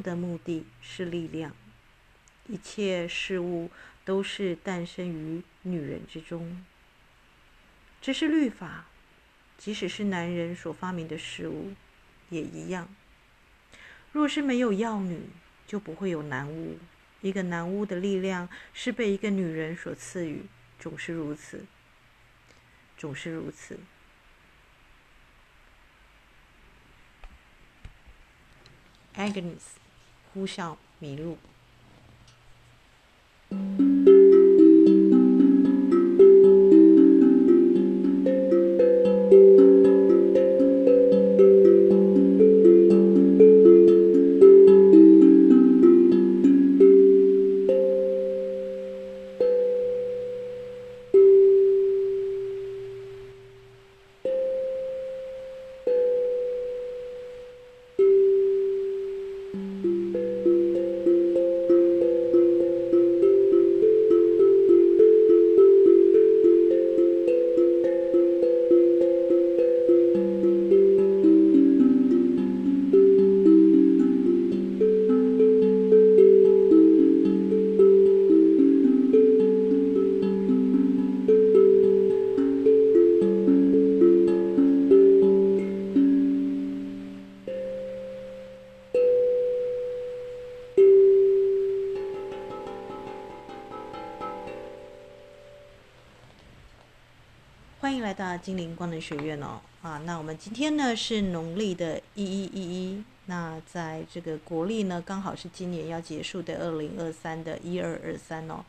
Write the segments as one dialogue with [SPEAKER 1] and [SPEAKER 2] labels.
[SPEAKER 1] 的目的是力量，一切事物都是诞生于女人之中。这是律法，即使是男人所发明的事物，也一样。若是没有药女，就不会有男巫。一个男巫的力量是被一个女人所赐予，总是如此，总是如此。Agnes，互相迷路。学院哦啊！那我们今天呢是农历的一一一一，那在这个国历呢刚好是今年要结束的二零二三的一二二三哦。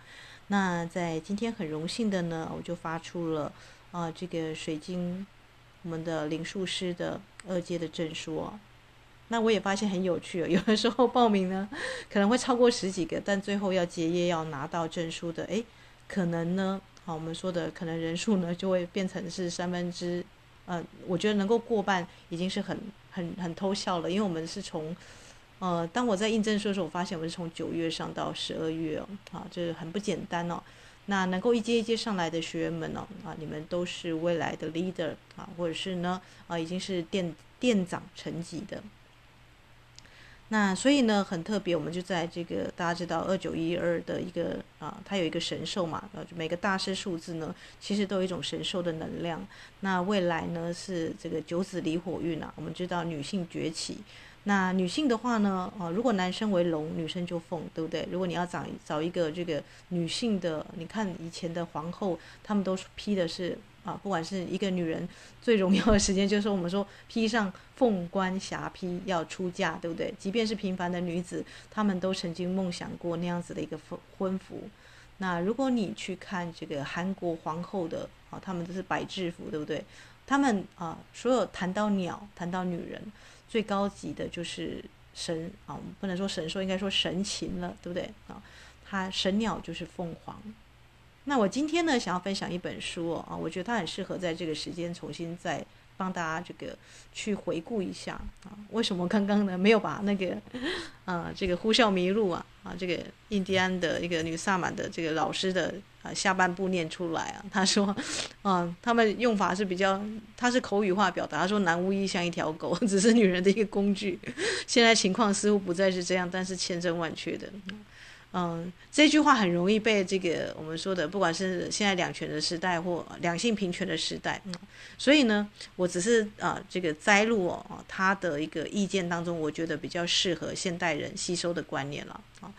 [SPEAKER 1] 那在今天很荣幸的呢，我就发出了啊这个水晶我们的灵术师的二阶的证书哦。那我也发现很有趣哦，有的时候报名呢可能会超过十几个，但最后要结业要拿到证书的，诶，可能呢。好，我们说的可能人数呢，就会变成是三分之，呃，我觉得能够过半已经是很很很偷笑了，因为我们是从，呃，当我在印证说的时候，我发现我们是从九月上到十二月哦，啊，这、就是很不简单哦。那能够一阶一阶上来的学员们哦，啊，你们都是未来的 leader 啊，或者是呢，啊，已经是店店长层级的。那所以呢，很特别，我们就在这个大家知道二九一二的一个啊，它有一个神兽嘛，呃，每个大师数字呢，其实都有一种神兽的能量。那未来呢是这个九子离火运啊，我们知道女性崛起。那女性的话呢，啊，如果男生为龙，女生就凤，对不对？如果你要找找一个这个女性的，你看以前的皇后，她们都是披的是。啊，不管是一个女人最荣耀的时间，就是我们说披上凤冠霞帔要出嫁，对不对？即便是平凡的女子，她们都曾经梦想过那样子的一个婚婚服。那如果你去看这个韩国皇后的啊，她们都是白制服，对不对？她们啊，所有谈到鸟，谈到女人，最高级的就是神啊，不能说神兽，应该说神禽了，对不对？啊，它神鸟就是凤凰。那我今天呢，想要分享一本书哦，啊，我觉得它很适合在这个时间重新再帮大家这个去回顾一下啊。为什么刚刚呢没有把那个，啊，这个呼啸迷路啊啊，这个印第安的一个女萨满的这个老师的啊下半部念出来啊？他说，啊，他们用法是比较，他是口语化表达。说男巫医像一条狗，只是女人的一个工具。现在情况似乎不再是这样，但是千真万确的。嗯，这句话很容易被这个我们说的，不管是现在两权的时代或两性平权的时代，嗯，所以呢，我只是啊这个摘录哦，他的一个意见当中，我觉得比较适合现代人吸收的观念了啊。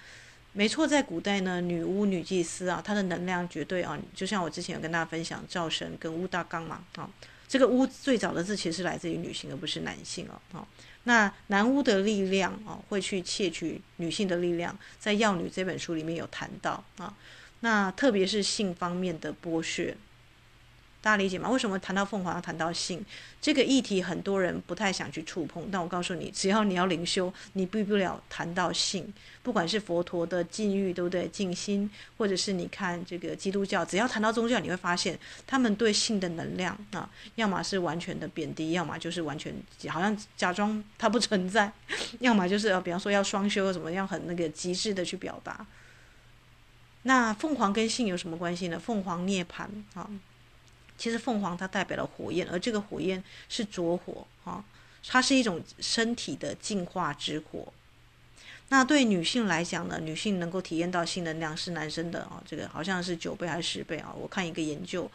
[SPEAKER 1] 没错，在古代呢，女巫、女祭司啊，她的能量绝对啊，就像我之前有跟大家分享，灶神跟乌大纲嘛啊，这个巫最早的字其实是来自于女性，而不是男性哦啊。那男巫的力量哦，会去窃取女性的力量，在《药女》这本书里面有谈到啊。那特别是性方面的剥削。大家理解吗？为什么谈到凤凰要谈到性这个议题？很多人不太想去触碰。但我告诉你，只要你要灵修，你避不了谈到性。不管是佛陀的禁欲，对不对？静心，或者是你看这个基督教，只要谈到宗教，你会发现他们对性的能量啊，要么是完全的贬低，要么就是完全好像假装它不存在，要么就是比方说要双修怎么样，很那个极致的去表达。那凤凰跟性有什么关系呢？凤凰涅槃啊。其实凤凰它代表了火焰，而这个火焰是拙火啊，它是一种身体的净化之火。那对女性来讲呢，女性能够体验到性能量是男生的啊，这个好像是九倍还是十倍啊？我看一个研究，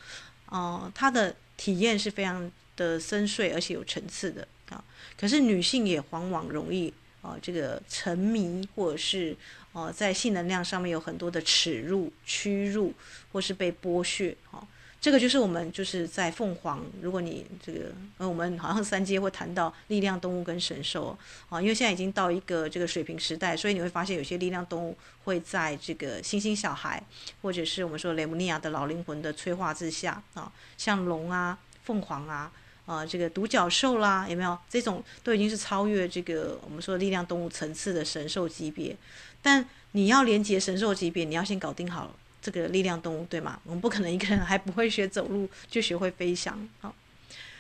[SPEAKER 1] 啊，它的体验是非常的深邃，而且有层次的啊。可是女性也往往容易啊，这个沉迷或者是啊，在性能量上面有很多的耻辱、屈辱，或是被剥削啊。这个就是我们就是在凤凰，如果你这个，呃，我们好像三阶会谈到力量动物跟神兽啊，因为现在已经到一个这个水平时代，所以你会发现有些力量动物会在这个星星小孩，或者是我们说雷姆尼亚的老灵魂的催化之下啊，像龙啊、凤凰啊、啊这个独角兽啦，有没有这种都已经是超越这个我们说力量动物层次的神兽级别，但你要连接神兽级别，你要先搞定好了。这个力量动物对吗？我们不可能一个人还不会学走路就学会飞翔，好，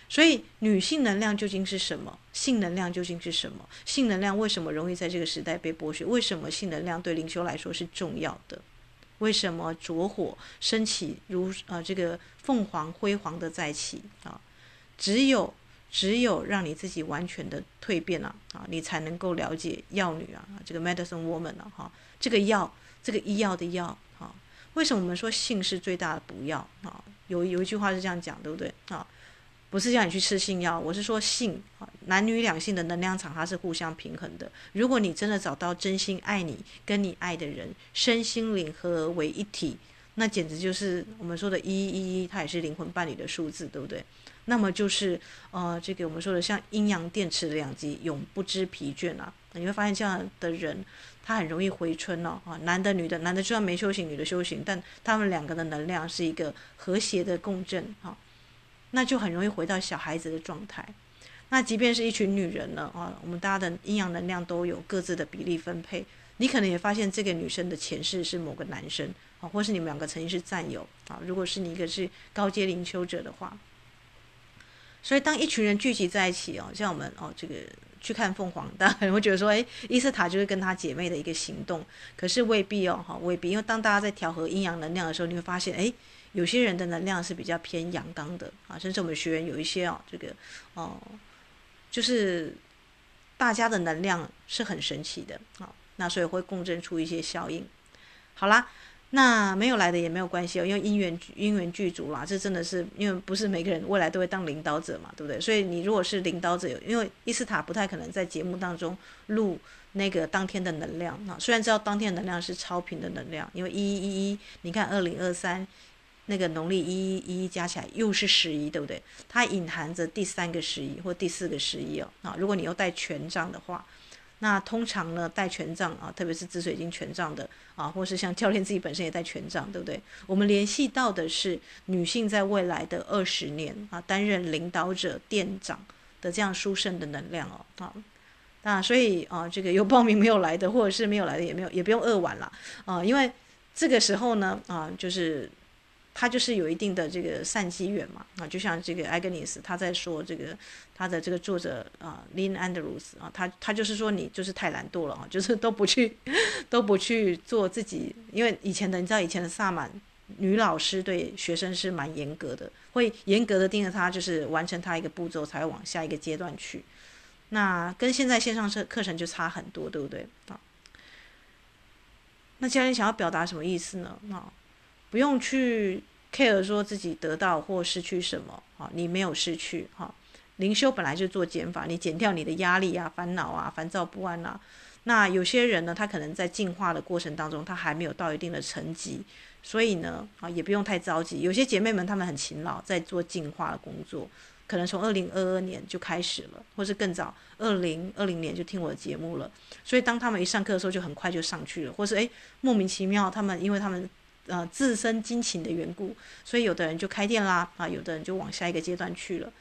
[SPEAKER 1] 所以女性能量究竟是什么？性能量究竟是什么？性能量为什么容易在这个时代被剥削？为什么性能量对灵修来说是重要的？为什么着火升起如呃这个凤凰辉煌的再起啊？只有只有让你自己完全的蜕变了啊，啊，你才能够了解药女啊，这个 medicine woman 了哈，这个药这个医药的药。为什么我们说性是最大的补药啊？有有一句话是这样讲，对不对啊？不是叫你去吃性药，我是说性啊，男女两性的能量场它是互相平衡的。如果你真的找到真心爱你、跟你爱的人，身心灵合为一体，那简直就是我们说的“一一一”，它也是灵魂伴侣的数字，对不对？那么就是呃，这个我们说的像阴阳电池的两极，永不知疲倦啊。你会发现这样的人。他很容易回春哦，啊，男的女的，男的就算没修行，女的修行，但他们两个的能量是一个和谐的共振，哈，那就很容易回到小孩子的状态。那即便是一群女人呢，啊，我们大家的阴阳能量都有各自的比例分配，你可能也发现这个女生的前世是某个男生，啊，或是你们两个曾经是战友，啊，如果是你一个是高阶灵修者的话，所以当一群人聚集在一起哦，像我们哦这个。去看凤凰，大家可能会觉得说，诶，伊斯塔就是跟她姐妹的一个行动，可是未必哦，哈，未必，因为当大家在调和阴阳能量的时候，你会发现，诶，有些人的能量是比较偏阳刚的啊，甚至我们学员有一些哦，这个哦，就是大家的能量是很神奇的啊，那所以会共振出一些效应。好啦。那没有来的也没有关系哦，因为因缘因缘具足啦，这真的是因为不是每个人未来都会当领导者嘛，对不对？所以你如果是领导者，因为伊斯塔不太可能在节目当中录那个当天的能量啊。虽然知道当天的能量是超频的能量，因为一一一一，你看二零二三那个农历一一一加起来又是十一，对不对？它隐含着第三个十一或第四个十一哦。啊，如果你又带权杖的话。那通常呢，带权杖啊，特别是紫水晶权杖的啊，或是像教练自己本身也带权杖，对不对？我们联系到的是女性在未来的二十年啊，担任领导者、店长的这样殊胜的能量哦，啊，那所以啊，这个有报名没有来的，或者是没有来的也没有，也不用扼腕了啊，因为这个时候呢啊，就是。他就是有一定的这个善机缘嘛，啊，就像这个艾格尼斯他在说这个他的这个作者啊，Lynn Andrews 啊，他他就是说你就是太懒惰了啊，就是都不去都不去做自己，因为以前的你知道以前的萨满女老师对学生是蛮严格的，会严格的盯着他，就是完成他一个步骤才会往下一个阶段去，那跟现在线上课课程就差很多，对不对啊？那教练想要表达什么意思呢？啊？不用去 care 说自己得到或失去什么啊，你没有失去哈。灵修本来就做减法，你减掉你的压力啊、烦恼啊、烦躁不安啊。那有些人呢，他可能在进化的过程当中，他还没有到一定的层级，所以呢啊，也不用太着急。有些姐妹们她们很勤劳，在做进化的工作，可能从二零二二年就开始了，或是更早，二零二零年就听我的节目了。所以当他们一上课的时候，就很快就上去了，或是诶，莫名其妙，他们因为他们。呃，自身激情的缘故，所以有的人就开店啦，啊，有的人就往下一个阶段去了，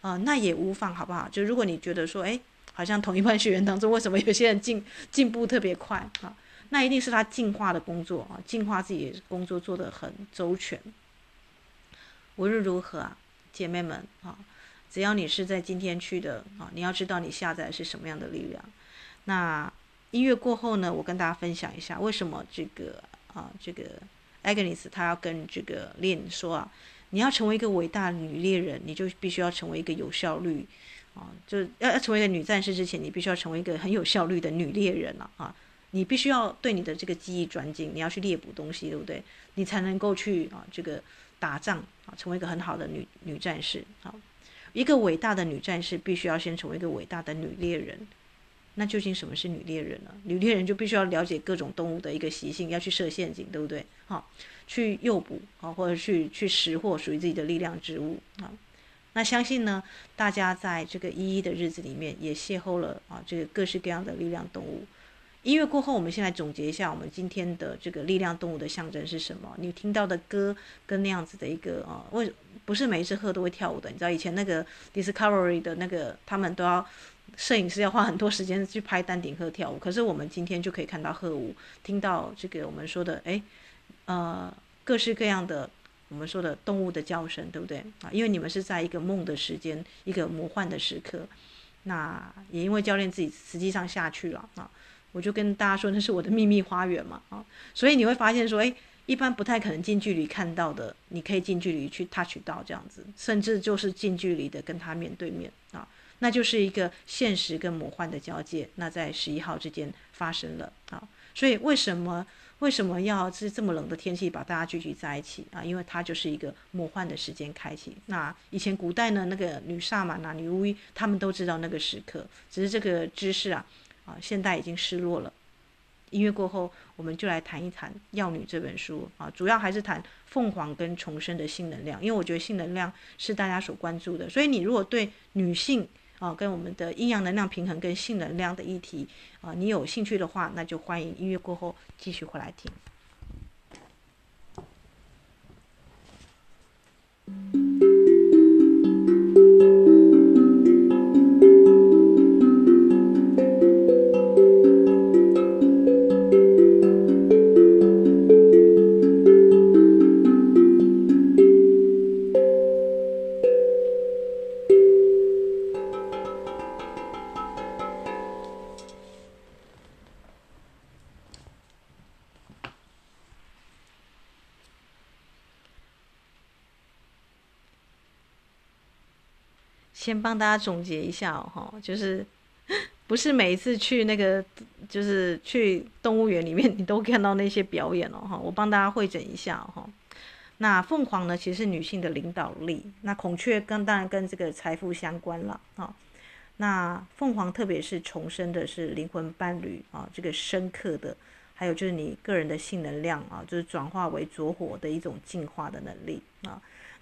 [SPEAKER 1] 啊、那也无妨，好不好？就如果你觉得说，诶，好像同一班学员当中，为什么有些人进进步特别快啊？那一定是他进化的工作啊，进化自己的工作做得很周全。无论如何啊，姐妹们啊，只要你是在今天去的啊，你要知道你下载是什么样的力量。那音乐过后呢，我跟大家分享一下为什么这个啊，这个。艾格尼斯他要跟这个猎说啊，你要成为一个伟大的女猎人，你就必须要成为一个有效率啊，就要要成为一个女战士之前，你必须要成为一个很有效率的女猎人了啊！你必须要对你的这个技艺专精，你要去猎捕东西，对不对？你才能够去啊这个打仗啊，成为一个很好的女女战士啊！一个伟大的女战士必须要先成为一个伟大的女猎人。那究竟什么是女猎人呢？女猎人就必须要了解各种动物的一个习性，要去设陷阱，对不对？好，去诱捕啊，或者去去拾获属于自己的力量之物啊。那相信呢，大家在这个一一的日子里面也邂逅了啊，这个各式各样的力量动物。音乐过后，我们先来总结一下我们今天的这个力量动物的象征是什么？你听到的歌跟那样子的一个啊，为不是每一只鹤都会跳舞的？你知道以前那个 Discovery 的那个他们都要。摄影师要花很多时间去拍丹顶鹤跳舞，可是我们今天就可以看到鹤舞，听到这个我们说的，诶，呃，各式各样的我们说的动物的叫声，对不对啊？因为你们是在一个梦的时间，一个魔幻的时刻，那也因为教练自己实际上下去了啊，我就跟大家说那是我的秘密花园嘛啊，所以你会发现说，诶，一般不太可能近距离看到的，你可以近距离去 touch 到这样子，甚至就是近距离的跟他面对面啊。那就是一个现实跟魔幻的交界，那在十一号之间发生了啊，所以为什么为什么要是这么冷的天气把大家聚集在一起啊？因为它就是一个魔幻的时间开启。那以前古代呢，那个女萨满啊、女巫，他们都知道那个时刻，只是这个知识啊啊，现代已经失落了。音乐过后，我们就来谈一谈《药女》这本书啊，主要还是谈凤凰跟重生的性能量，因为我觉得性能量是大家所关注的。所以你如果对女性，啊，跟我们的阴阳能量平衡跟性能量的议题啊，你有兴趣的话，那就欢迎音乐过后继续回来听。帮大家总结一下哦，就是 不是每一次去那个，就是去动物园里面，你都看到那些表演哦，哈，我帮大家汇整一下哈。那凤凰呢，其实是女性的领导力；那孔雀跟当然跟这个财富相关了啊。那凤凰特别是重生的是灵魂伴侣啊，这个深刻的，还有就是你个人的性能量啊，就是转化为拙火的一种进化的能力啊。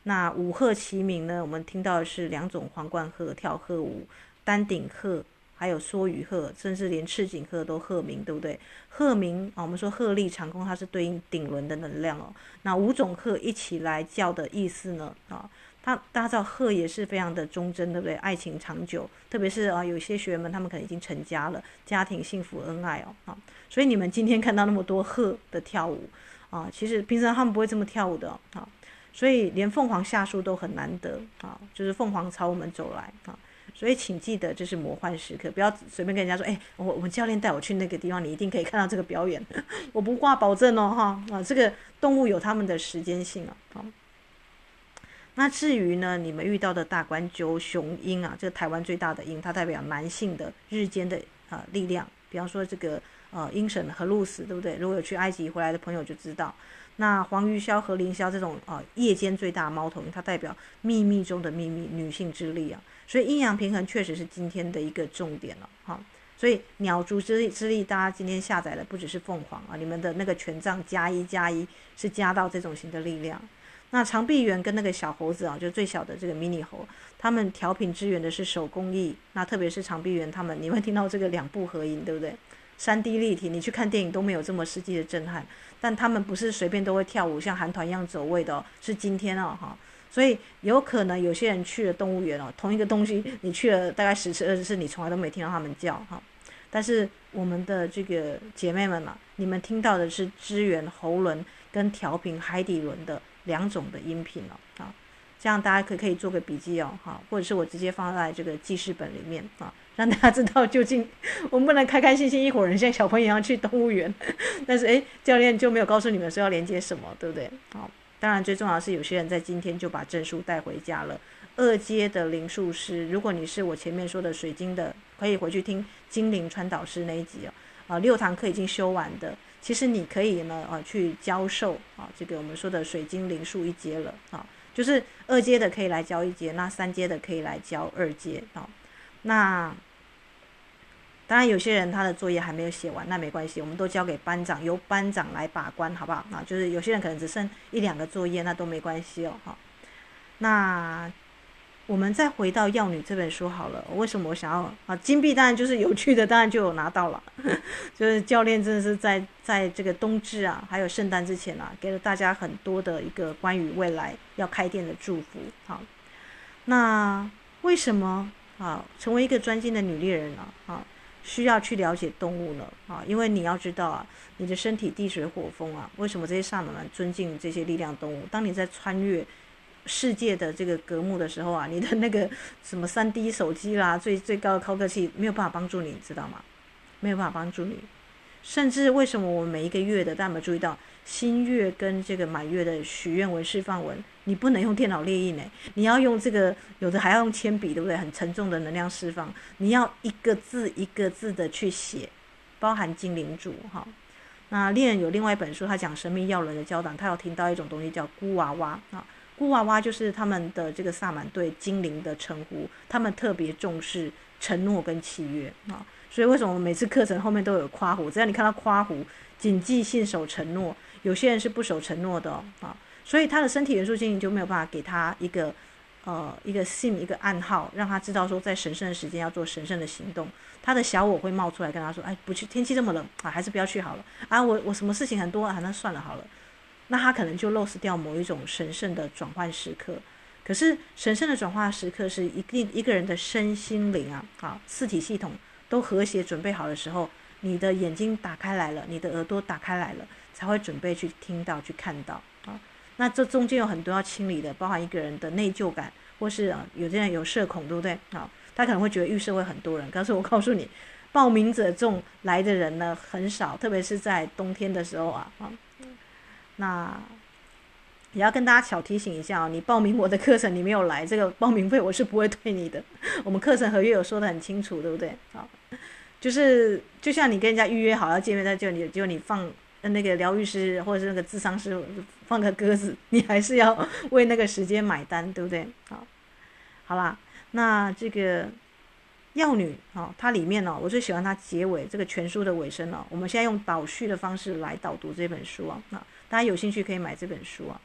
[SPEAKER 1] 那五鹤齐鸣呢？我们听到的是两种皇冠鹤跳鹤舞，丹顶鹤，还有梭羽鹤，甚至连赤颈鹤都鹤鸣，对不对？鹤鸣啊，我们说鹤立长空，它是对应顶轮的能量哦。那五种鹤一起来叫的意思呢？啊，它大家知道鹤也是非常的忠贞，对不对？爱情长久，特别是啊，有些学员们他们可能已经成家了，家庭幸福恩爱哦。啊，所以你们今天看到那么多鹤的跳舞啊，其实平常他们不会这么跳舞的啊。所以连凤凰下树都很难得啊，就是凤凰朝我们走来啊，所以请记得这是魔幻时刻，不要随便跟人家说，哎，我我们教练带我去那个地方，你一定可以看到这个表演，我不挂保证哦哈啊，这个动物有他们的时间性啊。好，那至于呢，你们遇到的大冠鷲雄鹰啊，这个台湾最大的鹰，它代表男性的日间的啊力量，比方说这个呃鹰神荷鲁斯，对不对？如果有去埃及回来的朋友就知道。那黄鱼鸮和凌霄这种啊、呃、夜间最大猫头鹰，它代表秘密中的秘密，女性之力啊，所以阴阳平衡确实是今天的一个重点了，哈。所以鸟族之力之力，大家今天下载的不只是凤凰啊，你们的那个权杖加一加一是加到这种型的力量。那长臂猿跟那个小猴子啊，就最小的这个迷你猴，他们调频支援的是手工艺，那特别是长臂猿，他们你会听到这个两部合音，对不对？三 D 立体，你去看电影都没有这么实际的震撼。但他们不是随便都会跳舞，像韩团一样走位的哦，是今天哦哈。所以有可能有些人去了动物园哦，同一个东西你去了大概十次二十次，你从来都没听到他们叫哈。但是我们的这个姐妹们嘛，你们听到的是支援喉轮跟调频海底轮的两种的音频哦啊。这样大家可可以做个笔记哦哈，或者是我直接放在这个记事本里面啊。让大家知道，究竟我们不能开开心心一伙人像小朋友一样去动物园，但是诶，教练就没有告诉你们说要连接什么，对不对？好，当然，最重要的是有些人在今天就把证书带回家了。二阶的灵术师，如果你是我前面说的水晶的，可以回去听精灵传导师那一集哦。啊，六堂课已经修完的，其实你可以呢啊去教授啊这个我们说的水晶灵术一阶了啊，就是二阶的可以来教一阶，那三阶的可以来教二阶啊。那当然有些人他的作业还没有写完，那没关系，我们都交给班长，由班长来把关，好不好？啊，就是有些人可能只剩一两个作业，那都没关系哦。好，那。我们再回到《药女》这本书好了。为什么我想要啊？金币当然就是有趣的，当然就有拿到了。就是教练真的是在在这个冬至啊，还有圣诞之前啊，给了大家很多的一个关于未来要开店的祝福。好，那为什么啊，成为一个专精的女猎人呢？啊，需要去了解动物呢？啊，因为你要知道啊，你的身体地水火风啊，为什么这些萨满们尊敬这些力量动物？当你在穿越。世界的这个隔幕的时候啊，你的那个什么三 D 手机啦，最最高的高科技没有办法帮助你，你知道吗？没有办法帮助你。甚至为什么我们每一个月的，大家有没有注意到新月跟这个满月的许愿文、释放文，你不能用电脑列印呢？你要用这个，有的还要用铅笔，对不对？很沉重的能量释放，你要一个字一个字的去写，包含精灵主哈。那猎人有另外一本书，他讲神秘药轮的教导，他有听到一种东西叫孤娃娃啊。孤娃娃就是他们的这个萨满对精灵的称呼，他们特别重视承诺跟契约啊，所以为什么每次课程后面都有夸胡？只要你看到夸胡，谨记信守承诺。有些人是不守承诺的啊，所以他的身体元素精灵就没有办法给他一个呃一个信一个暗号，让他知道说在神圣的时间要做神圣的行动。他的小我会冒出来跟他说：“哎，不去，天气这么冷啊，还是不要去好了啊。我我什么事情很多啊，那算了好了。”那他可能就 lost 掉某一种神圣的转换时刻，可是神圣的转换时刻是一定一个人的身心灵啊，啊，四体系统都和谐准备好的时候，你的眼睛打开来了，你的耳朵打开来了，才会准备去听到去看到。那这中间有很多要清理的，包含一个人的内疚感，或是啊，有些人有社恐，对不对？好，他可能会觉得预设会很多人，可是我告诉你，报名者众来的人呢很少，特别是在冬天的时候啊，啊。那也要跟大家小提醒一下哦，你报名我的课程，你没有来，这个报名费我是不会退你的。我们课程合约有说的很清楚，对不对？好，就是就像你跟人家预约好要见面，在这里，就你放那个疗愈师或者是那个智商师放个鸽子，你还是要为那个时间买单，对不对？好，好啦，那这个药女啊，它里面呢，我最喜欢它结尾这个全书的尾声了。我们现在用导叙的方式来导读这本书啊，那。大家有兴趣可以买这本书啊。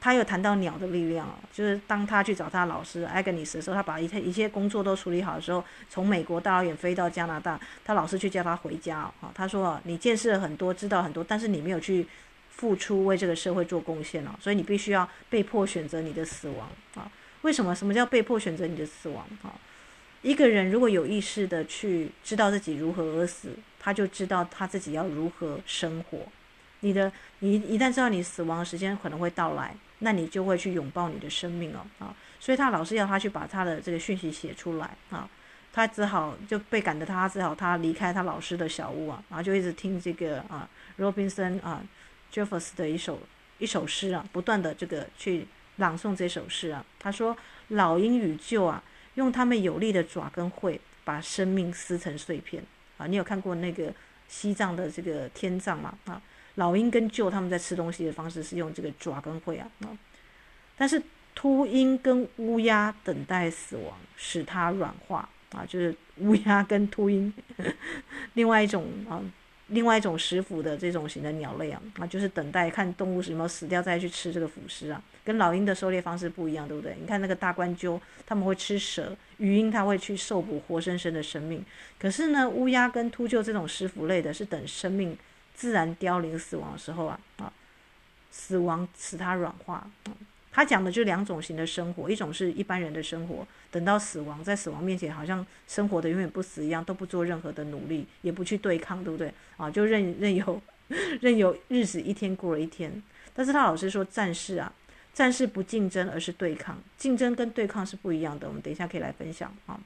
[SPEAKER 1] 他有谈到鸟的力量啊，就是当他去找他老师艾格尼斯的时候，他把一切一切工作都处理好的时候，从美国大老远飞到加拿大，他老师去叫他回家啊。他说：“你见识了很多，知道很多，但是你没有去付出，为这个社会做贡献哦，所以你必须要被迫选择你的死亡啊。为什么？什么叫被迫选择你的死亡啊？一个人如果有意识的去知道自己如何而死，他就知道他自己要如何生活。”你的，你一旦知道你死亡的时间可能会到来，那你就会去拥抱你的生命哦啊！所以他老师要他去把他的这个讯息写出来啊，他只好就被赶的他只好他离开他老师的小屋啊，然后就一直听这个啊，Robinson 啊，Jeffers 的一首一首诗啊，不断的这个去朗诵这首诗啊。他说：“老鹰与鹫啊，用他们有力的爪跟喙把生命撕成碎片啊！你有看过那个西藏的这个天葬吗？啊？”老鹰跟鹫他们在吃东西的方式是用这个爪跟喙啊，但是秃鹰跟乌鸦等待死亡，使它软化啊，就是乌鸦跟秃鹰，另外一种啊，另外一种食腐的这种型的鸟类啊，啊，就是等待看动物是有没有死掉再去吃这个腐尸啊，跟老鹰的狩猎方式不一样，对不对？你看那个大冠鸠，他们会吃蛇，鱼鹰它会去受捕活生生的生命，可是呢，乌鸦跟秃鹫这种食腐类的是等生命。自然凋零死亡的时候啊啊，死亡使它软化。他讲的就两种型的生活，一种是一般人的生活，等到死亡，在死亡面前好像生活的永远不死一样，都不做任何的努力，也不去对抗，对不对？啊，就任任由任由日子一天过了一天。但是他老师说，战士啊，战士不竞争，而是对抗。竞争跟对抗是不一样的。我们等一下可以来分享啊。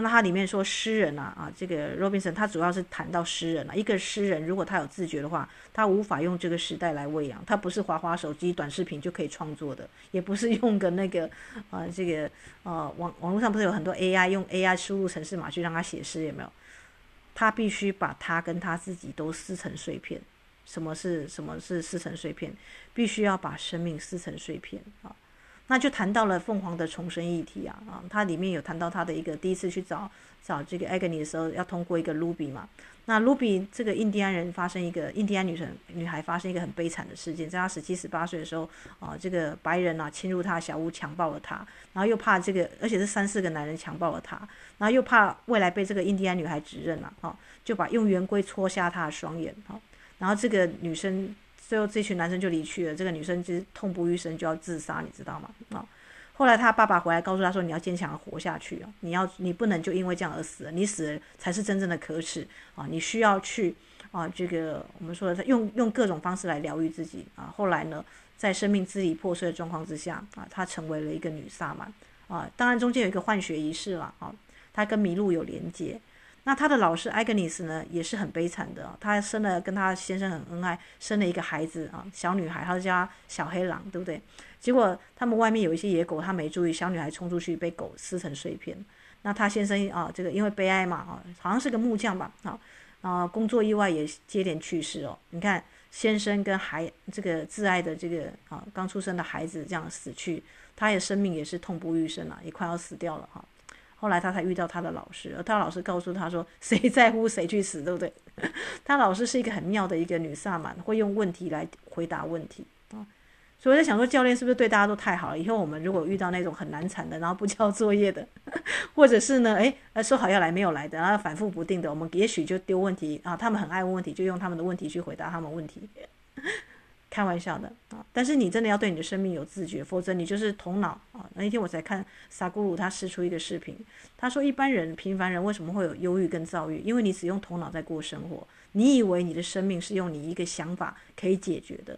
[SPEAKER 1] 那它里面说诗人啊啊，这个 Robinson 他主要是谈到诗人啊，一个诗人如果他有自觉的话，他无法用这个时代来喂养，他不是滑滑手机、短视频就可以创作的，也不是用个那个啊这个呃网网络上不是有很多 AI 用 AI 输入程式码去让他写诗有没有？他必须把他跟他自己都撕成碎片。什么是什么是撕成碎片？必须要把生命撕成碎片啊！那就谈到了凤凰的重生议题啊啊，它里面有谈到他的一个第一次去找找这个 Agony 的时候，要通过一个 Ruby 嘛。那 Ruby 这个印第安人发生一个印第安女神女孩发生一个很悲惨的事件，在她十七十八岁的时候啊，这个白人啊侵入她的小屋强暴了她，然后又怕这个，而且是三四个男人强暴了她，然后又怕未来被这个印第安女孩指认了啊，就把用圆规戳瞎她的双眼啊，然后这个女生。最后，这群男生就离去了。这个女生就是痛不欲生，就要自杀，你知道吗？啊，后来他爸爸回来告诉他说：“你要坚强的活下去啊！你要，你不能就因为这样而死。你死了才是真正的可耻啊！你需要去啊，这个我们说的用用各种方式来疗愈自己啊。后来呢，在生命支离破碎的状况之下啊，她成为了一个女萨满啊。当然中间有一个换血仪式了啊，她跟麋鹿有连接。”那他的老师艾格尼斯呢，也是很悲惨的。他生了跟他先生很恩爱，生了一个孩子啊，小女孩，他叫小黑狼，对不对？结果他们外面有一些野狗，他没注意，小女孩冲出去被狗撕成碎片。那他先生啊，这个因为悲哀嘛啊，好像是个木匠吧啊，啊，工作意外也接连去世哦。你看先生跟孩这个挚爱的这个啊刚出生的孩子这样死去，他的生命也是痛不欲生啊，也快要死掉了哈。后来他才遇到他的老师，而他老师告诉他说：“ 谁在乎谁去死，对不对？” 他老师是一个很妙的一个女萨满，会用问题来回答问题啊。所以我在想说，教练是不是对大家都太好了？以后我们如果遇到那种很难缠的，然后不交作业的，或者是呢，诶，说好要来没有来的，然后反复不定的，我们也许就丢问题啊。他们很爱问问题，就用他们的问题去回答他们问题。开玩笑的啊！但是你真的要对你的生命有自觉，否则你就是头脑啊。那一天我才看萨古鲁他释出一个视频，他说一般人平凡人为什么会有忧郁跟躁郁？因为你只用头脑在过生活，你以为你的生命是用你一个想法可以解决的。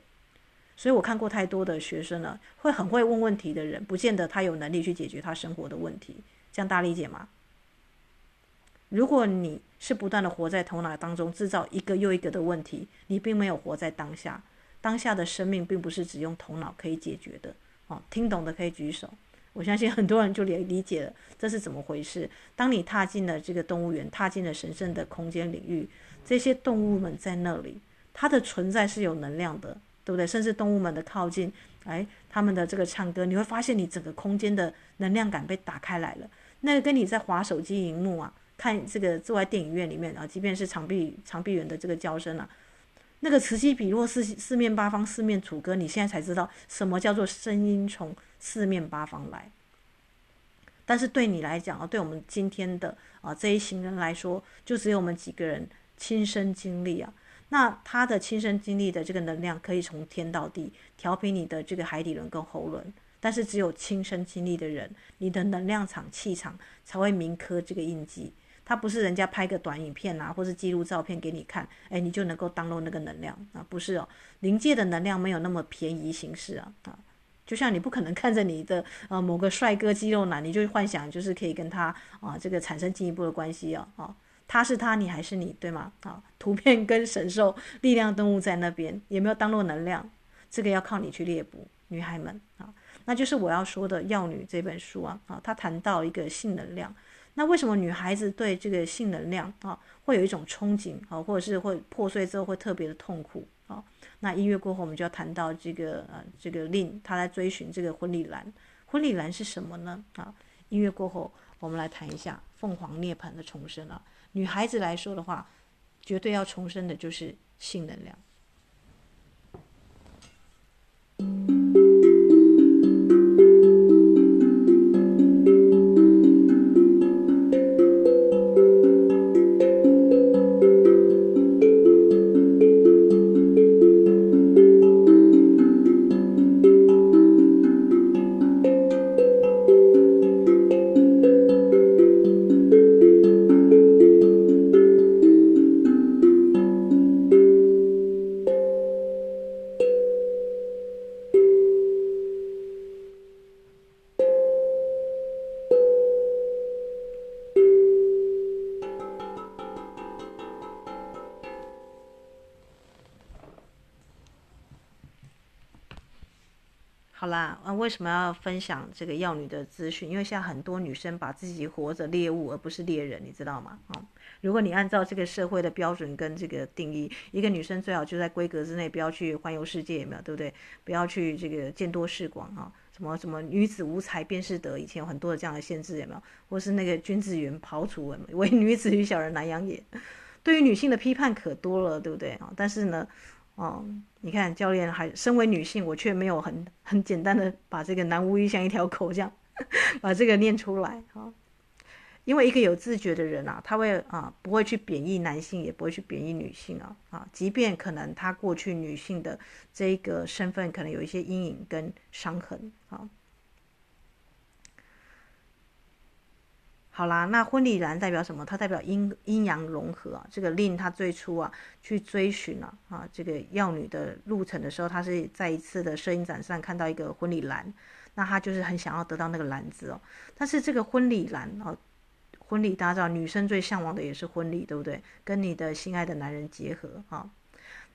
[SPEAKER 1] 所以我看过太多的学生了，会很会问问题的人，不见得他有能力去解决他生活的问题。这样大家理解吗？如果你是不断的活在头脑当中，制造一个又一个的问题，你并没有活在当下。当下的生命并不是只用头脑可以解决的哦，听懂的可以举手。我相信很多人就理理解了这是怎么回事。当你踏进了这个动物园，踏进了神圣的空间领域，这些动物们在那里，它的存在是有能量的，对不对？甚至动物们的靠近，哎，他们的这个唱歌，你会发现你整个空间的能量感被打开来了。那个跟你在划手机荧幕啊，看这个坐在电影院里面啊，即便是长臂长臂猿的这个叫声啊。那个此起彼落，四四面八方，四面楚歌。你现在才知道什么叫做声音从四面八方来。但是对你来讲啊，对我们今天的啊这一行人来说，就只有我们几个人亲身经历啊。那他的亲身经历的这个能量，可以从天到地调频你的这个海底轮跟喉轮。但是只有亲身经历的人，你的能量场气场才会铭刻这个印记。它不是人家拍个短影片啊，或是记录照片给你看，哎，你就能够登陆那个能量啊？不是哦，灵界的能量没有那么便宜行事啊啊！就像你不可能看着你的呃某个帅哥肌肉男，你就幻想就是可以跟他啊这个产生进一步的关系啊啊！他是他，你还是你，对吗？啊，图片跟神兽力量动物在那边，也没有 download 能量？这个要靠你去猎捕，女孩们啊，那就是我要说的《药女》这本书啊啊，它谈到一个性能量。那为什么女孩子对这个性能量啊会有一种憧憬啊，或者是会破碎之后会特别的痛苦啊？那音乐过后，我们就要谈到这个呃这个令他在追寻这个婚礼蓝，婚礼蓝是什么呢？啊，音乐过后，我们来谈一下凤凰涅槃的重生啊。女孩子来说的话，绝对要重生的就是性能量。好啦，啊，为什么要分享这个药女的资讯？因为现在很多女生把自己活着猎物，而不是猎人，你知道吗？啊，如果你按照这个社会的标准跟这个定义，一个女生最好就在规格之内，不要去环游世界，有没有？对不对？不要去这个见多识广啊，什么什么女子无才便是德，以前有很多的这样的限制，有没有？或是那个君子远庖厨，为女子与小人难养也。对于女性的批判可多了，对不对啊？但是呢。哦，你看教练还身为女性，我却没有很很简单的把这个男巫医像一条狗这样 把这个念出来啊，因为一个有自觉的人啊，他会啊不会去贬义男性，也不会去贬义女性啊啊，即便可能他过去女性的这个身份可能有一些阴影跟伤痕啊。好啦，那婚礼蓝代表什么？它代表阴阴阳融合。这个令他最初啊去追寻啊啊这个药女的路程的时候，他是在一次的摄影展上看到一个婚礼蓝，那他就是很想要得到那个蓝子哦。但是这个婚礼蓝哦，婚礼大家知道，女生最向往的也是婚礼，对不对？跟你的心爱的男人结合啊。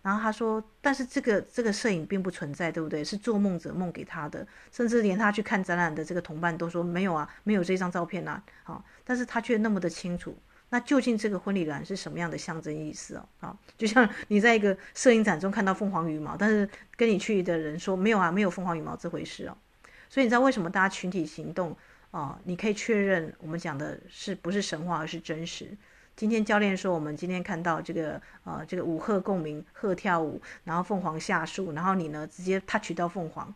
[SPEAKER 1] 然后他说，但是这个这个摄影并不存在，对不对？是做梦者梦给他的，甚至连他去看展览的这个同伴都说没有啊，没有这张照片啊。好，但是他却那么的清楚。那究竟这个婚礼栏是什么样的象征意思哦？啊，就像你在一个摄影展中看到凤凰羽毛，但是跟你去的人说没有啊，没有凤凰羽毛这回事哦。所以你知道为什么大家群体行动啊？你可以确认我们讲的是不是神话，而是真实。今天教练说，我们今天看到这个呃，这个五鹤共鸣，鹤跳舞，然后凤凰下树，然后你呢直接 touch 到凤凰，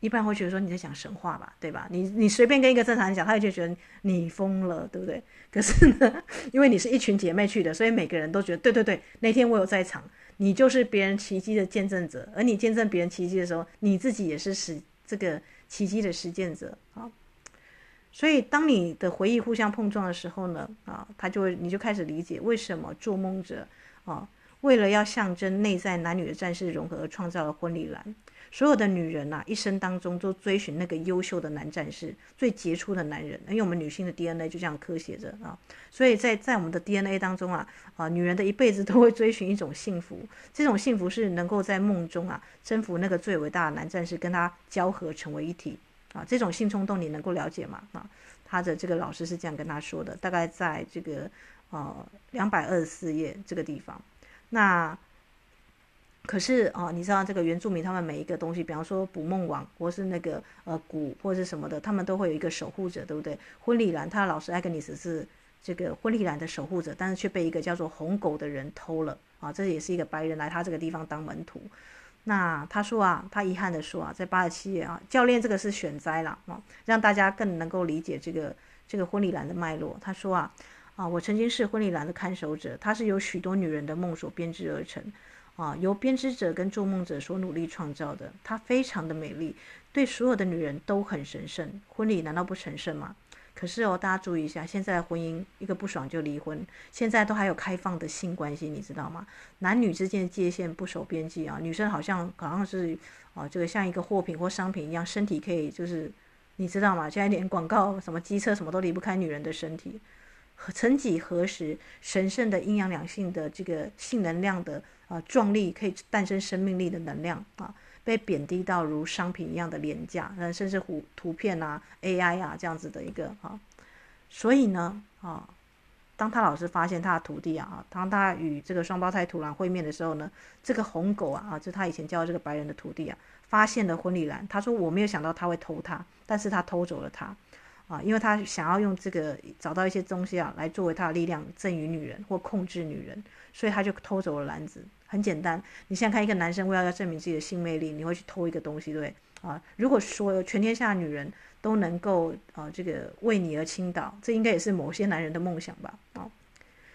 [SPEAKER 1] 一般会觉得说你在讲神话吧，对吧？你你随便跟一个正常人讲，他就觉得你疯了，对不对？可是呢，因为你是一群姐妹去的，所以每个人都觉得对对对，那天我有在场，你就是别人奇迹的见证者，而你见证别人奇迹的时候，你自己也是实这个奇迹的实践者。所以，当你的回忆互相碰撞的时候呢，啊，他就会，你就开始理解为什么做梦者，啊，为了要象征内在男女的战士融合而创造了婚礼蓝。所有的女人呐、啊，一生当中都追寻那个优秀的男战士，最杰出的男人。因为我们女性的 DNA 就这样刻写着啊，所以在在我们的 DNA 当中啊，啊，女人的一辈子都会追寻一种幸福，这种幸福是能够在梦中啊征服那个最伟大的男战士，跟他交合成为一体。啊，这种性冲动你能够了解吗？啊，他的这个老师是这样跟他说的，大概在这个呃两百二十四页这个地方。那可是啊，你知道这个原住民他们每一个东西，比方说捕梦网或是那个呃鼓或是什么的，他们都会有一个守护者，对不对？婚礼兰，他的老师艾格尼斯是这个婚礼兰的守护者，但是却被一个叫做红狗的人偷了啊，这也是一个白人来他这个地方当门徒。那他说啊，他遗憾的说啊，在八十七页啊，教练这个是选摘了啊，让大家更能够理解这个这个婚礼蓝的脉络。他说啊，啊，我曾经是婚礼蓝的看守者，它是由许多女人的梦所编织而成，啊，由编织者跟做梦者所努力创造的，它非常的美丽，对所有的女人都很神圣。婚礼难道不神圣吗？可是哦，大家注意一下，现在婚姻一个不爽就离婚，现在都还有开放的性关系，你知道吗？男女之间的界限不守边际啊，女生好像好像是啊，这个像一个货品或商品一样，身体可以就是你知道吗？现在连广告什么机车什么都离不开女人的身体。曾几何时，神圣的阴阳两性的这个性能量的啊壮丽，可以诞生生命力的能量啊。被贬低到如商品一样的廉价，嗯，甚至图图片啊、AI 啊这样子的一个啊，所以呢啊，当他老师发现他的徒弟啊，当他与这个双胞胎土狼会面的时候呢，这个红狗啊啊，就他以前教这个白人的徒弟啊，发现了婚礼兰，他说我没有想到他会偷他，但是他偷走了他啊，因为他想要用这个找到一些东西啊，来作为他的力量赠予女人或控制女人，所以他就偷走了篮子。很简单，你现在看一个男生为了要证明自己的性魅力，你会去偷一个东西，对？啊，如果说全天下女人都能够啊，这个为你而倾倒，这应该也是某些男人的梦想吧？啊，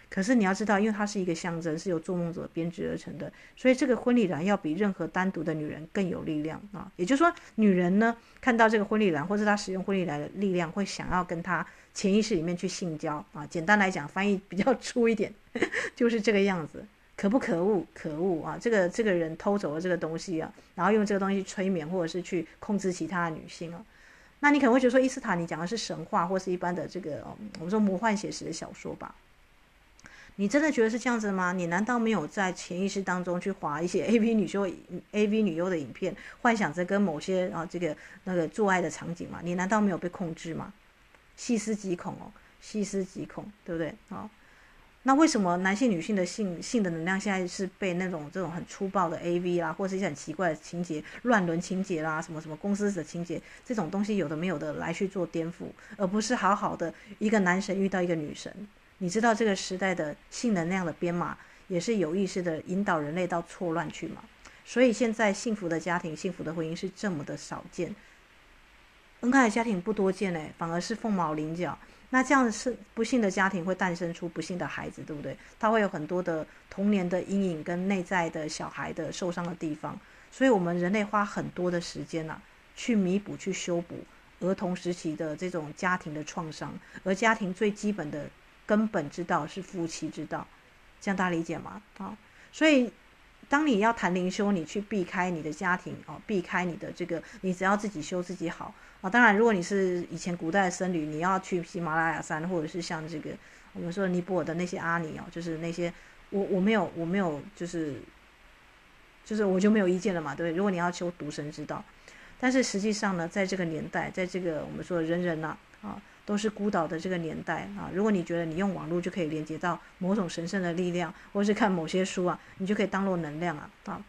[SPEAKER 1] 可是你要知道，因为它是一个象征，是由做梦者编织而成的，所以这个婚礼蓝要比任何单独的女人更有力量啊。也就是说，女人呢看到这个婚礼蓝，或者她使用婚礼蓝的力量，会想要跟她潜意识里面去性交啊。简单来讲，翻译比较粗一点，就是这个样子。可不可恶？可恶啊！这个这个人偷走了这个东西啊，然后用这个东西催眠或者是去控制其他的女性啊。那你可能会觉得说，伊斯塔尼讲的是神话或是一般的这个，我们说魔幻写实的小说吧？你真的觉得是这样子吗？你难道没有在潜意识当中去划一些 AV 女优、AV 女优的影片，幻想着跟某些啊这个那个做爱的场景吗？你难道没有被控制吗？细思极恐哦，细思极恐，对不对啊？那为什么男性、女性的性性的能量现在是被那种这种很粗暴的 AV 啦，或是一些很奇怪的情节、乱伦情节啦，什么什么公司的情节这种东西有的没有的来去做颠覆，而不是好好的一个男神遇到一个女神？你知道这个时代的性能量的编码也是有意识的引导人类到错乱去吗？所以现在幸福的家庭、幸福的婚姻是这么的少见，恩爱的家庭不多见哎，反而是凤毛麟角。那这样是不幸的家庭会诞生出不幸的孩子，对不对？他会有很多的童年的阴影跟内在的小孩的受伤的地方，所以我们人类花很多的时间啊，去弥补、去修补儿童时期的这种家庭的创伤，而家庭最基本的。根本之道是夫妻之道，这样大家理解吗？啊，所以当你要谈灵修，你去避开你的家庭哦，避开你的这个，你只要自己修自己好啊。当然，如果你是以前古代的僧侣，你要去喜马拉雅山，或者是像这个我们说尼泊尔的那些阿尼哦，就是那些我我没有我没有就是就是我就没有意见了嘛，对不对？如果你要修独生之道，但是实际上呢，在这个年代，在这个我们说人人呐啊。都是孤岛的这个年代啊！如果你觉得你用网络就可以连接到某种神圣的力量，或是看某些书啊，你就可以当做能量啊啊，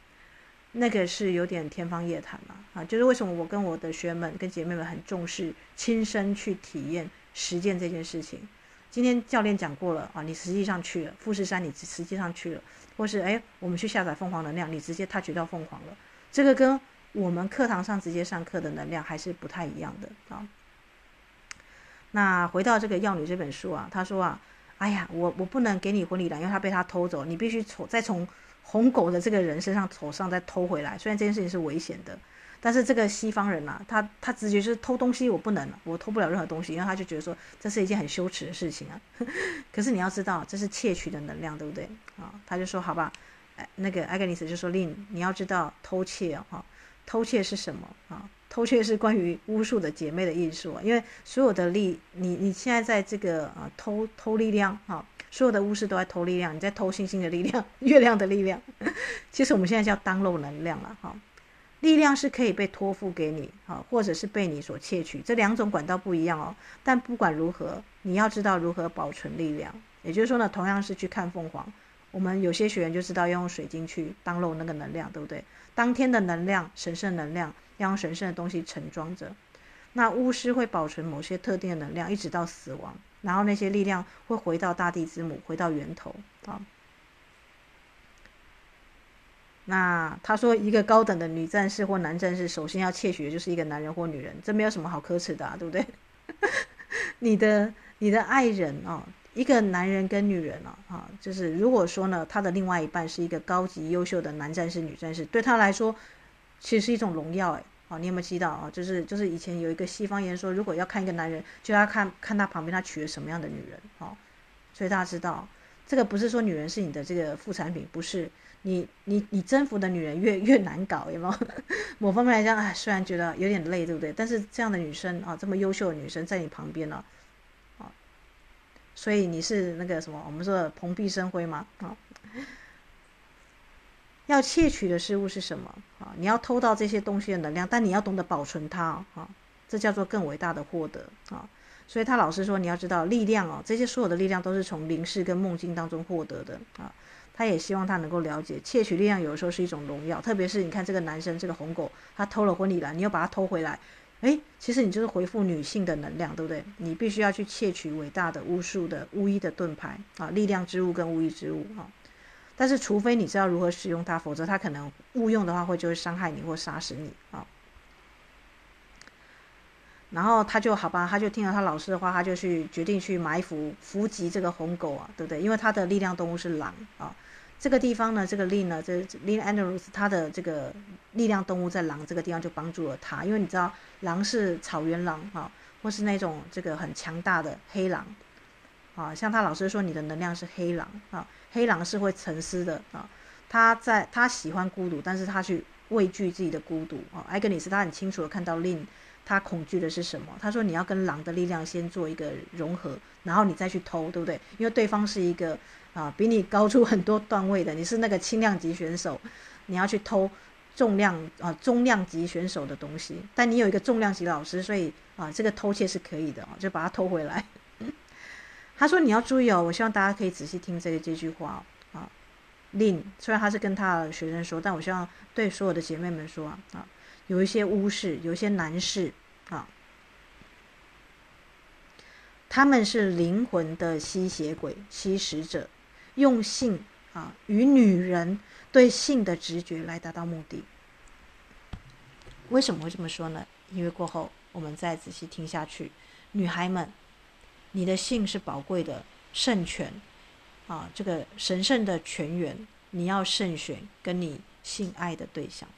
[SPEAKER 1] 那个是有点天方夜谭嘛啊！就是为什么我跟我的学员们、跟姐妹们很重视亲身去体验、实践这件事情。今天教练讲过了啊，你实际上去了富士山，你实际上去了，或是诶，我们去下载凤凰能量，你直接 touch 到凤凰了，这个跟我们课堂上直接上课的能量还是不太一样的啊。那回到这个《药女》这本书啊，他说啊，哎呀，我我不能给你婚礼了，因为他被他偷走，你必须从再从红狗的这个人身上头上再偷回来。虽然这件事情是危险的，但是这个西方人啊，他他直觉是偷东西，我不能，我偷不了任何东西，因为他就觉得说这是一件很羞耻的事情啊。可是你要知道，这是窃取的能量，对不对啊？他就说好吧，那个艾格尼斯就说令你要知道偷窃啊，偷窃是什么啊？偷窃是关于巫术的姐妹的艺术啊，因为所有的力，你你现在在这个啊偷偷力量啊，所有的巫师都在偷力量，你在偷星星的力量、月亮的力量。其实我们现在叫当漏能量了哈，力量是可以被托付给你啊，或者是被你所窃取，这两种管道不一样哦。但不管如何，你要知道如何保存力量。也就是说呢，同样是去看凤凰，我们有些学员就知道要用水晶去当漏那个能量，对不对？当天的能量、神圣能量。要用神圣的东西盛装着，那巫师会保存某些特定的能量，一直到死亡，然后那些力量会回到大地之母，回到源头啊。那他说，一个高等的女战士或男战士，首先要窃取的就是一个男人或女人，这没有什么好可耻的啊，对不对？你的你的爱人啊，一个男人跟女人啊，啊，就是如果说呢，他的另外一半是一个高级优秀的男战士、女战士，对他来说。其实是一种荣耀，哎，啊，你有没有知道啊？就是就是以前有一个西方言说，如果要看一个男人，就要看看他旁边他娶了什么样的女人，哦，所以大家知道，这个不是说女人是你的这个副产品，不是你你你征服的女人越越难搞，有没有？某方面来讲，哎，虽然觉得有点累，对不对？但是这样的女生啊，这么优秀的女生在你旁边呢，啊，所以你是那个什么，我们说蓬荜生辉嘛，啊。要窃取的事物是什么啊？你要偷到这些东西的能量，但你要懂得保存它啊，这叫做更伟大的获得啊。所以他老师说，你要知道力量哦，这些所有的力量都是从灵视跟梦境当中获得的啊。他也希望他能够了解，窃取力量有的时候是一种荣耀，特别是你看这个男生这个红狗，他偷了婚礼了，你又把它偷回来，诶，其实你就是回复女性的能量，对不对？你必须要去窃取伟大的巫术的巫医的盾牌啊，力量之物跟巫医之物啊。但是，除非你知道如何使用它，否则它可能误用的话，会就会伤害你或杀死你啊。然后他就好吧，他就听了他老师的话，他就去决定去埋伏伏击这个红狗啊，对不对？因为他的力量动物是狼啊。这个地方呢，这个林呢，这 Lin Andrews 他的这个力量动物在狼这个地方就帮助了他，因为你知道狼是草原狼啊，或是那种这个很强大的黑狼啊。像他老师说，你的能量是黑狼啊。黑狼是会沉思的啊，他在他喜欢孤独，但是他去畏惧自己的孤独啊。艾格尼斯他很清楚的看到令他恐惧的是什么？他说你要跟狼的力量先做一个融合，然后你再去偷，对不对？因为对方是一个啊比你高出很多段位的，你是那个轻量级选手，你要去偷重量啊中量级选手的东西，但你有一个重量级老师，所以啊这个偷窃是可以的啊，就把它偷回来。他说你要注意哦，我希望大家可以仔细听这个这句话哦啊。令虽然他是跟他的学生说，但我希望对所有的姐妹们说啊啊，有一些巫师，有一些男士。啊，他们是灵魂的吸血鬼、吸食者，用性啊与女人对性的直觉来达到目的。为什么会这么说呢？因为过后我们再仔细听下去，女孩们，你的性是宝贵的圣权啊，这个神圣的泉源，你要慎选跟你性爱的对象。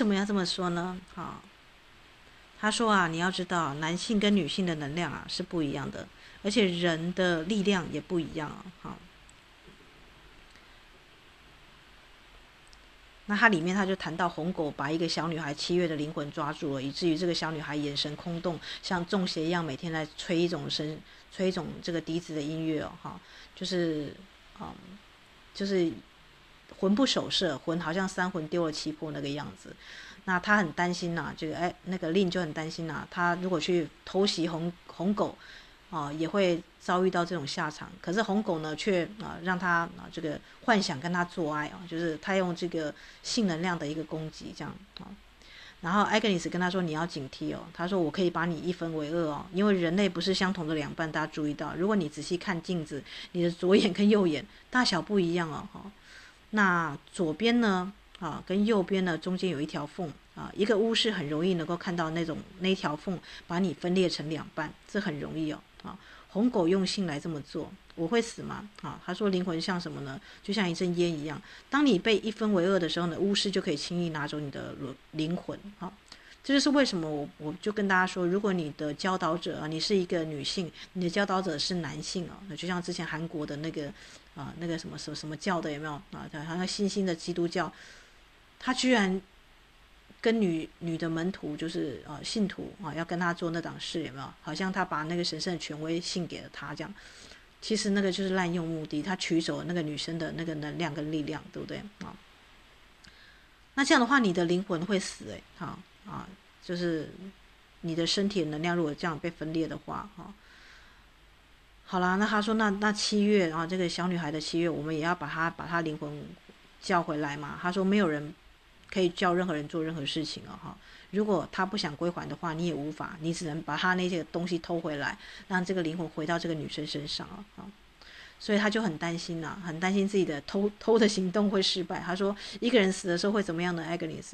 [SPEAKER 1] 为什么要这么说呢？好，他说啊，你要知道，男性跟女性的能量啊是不一样的，而且人的力量也不一样啊。好，那他里面他就谈到红狗把一个小女孩七月的灵魂抓住了，以至于这个小女孩眼神空洞，像中邪一样，每天在吹一种声，吹一种这个笛子的音乐哦，哈，就是，嗯，就是。魂不守舍，魂好像三魂丢了七魄那个样子，那他很担心呐、这个哎，那个令就很担心呐、他如果去偷袭红红狗，啊、也会遭遇到这种下场。可是红狗呢，却啊、让他啊、这个幻想跟他做爱啊，就是他用这个性能量的一个攻击这样啊。然后艾格尼斯跟他说：“你要警惕哦。”他说：“我可以把你一分为二哦，因为人类不是相同的两半。大家注意到，如果你仔细看镜子，你的左眼跟右眼大小不一样哦，哈。”那左边呢？啊，跟右边呢，中间有一条缝啊。一个巫师很容易能够看到那种那条缝，把你分裂成两半，这很容易哦。啊，红狗用性来这么做，我会死吗？啊，他说灵魂像什么呢？就像一阵烟一样。当你被一分为二的时候呢，巫师就可以轻易拿走你的灵魂。啊，这就是为什么我我就跟大家说，如果你的教导者啊，你是一个女性，你的教导者是男性啊，那就像之前韩国的那个。啊，那个什么什么什么教的有没有啊？好像新兴的基督教，他居然跟女女的门徒就是啊信徒啊，要跟他做那档事有没有？好像他把那个神圣的权威信给了他这样，其实那个就是滥用目的，他取走了那个女生的那个能量跟力量，对不对啊？那这样的话，你的灵魂会死哎，哈啊，就是你的身体能量如果这样被分裂的话，哈。好啦，那他说那那七月啊，这个小女孩的七月，我们也要把她把她灵魂叫回来嘛。他说没有人可以叫任何人做任何事情了哈。如果他不想归还的话，你也无法，你只能把他那些东西偷回来，让这个灵魂回到这个女生身上啊。所以他就很担心呐、啊，很担心自己的偷偷的行动会失败。他说一个人死的时候会怎么样呢？Agnes，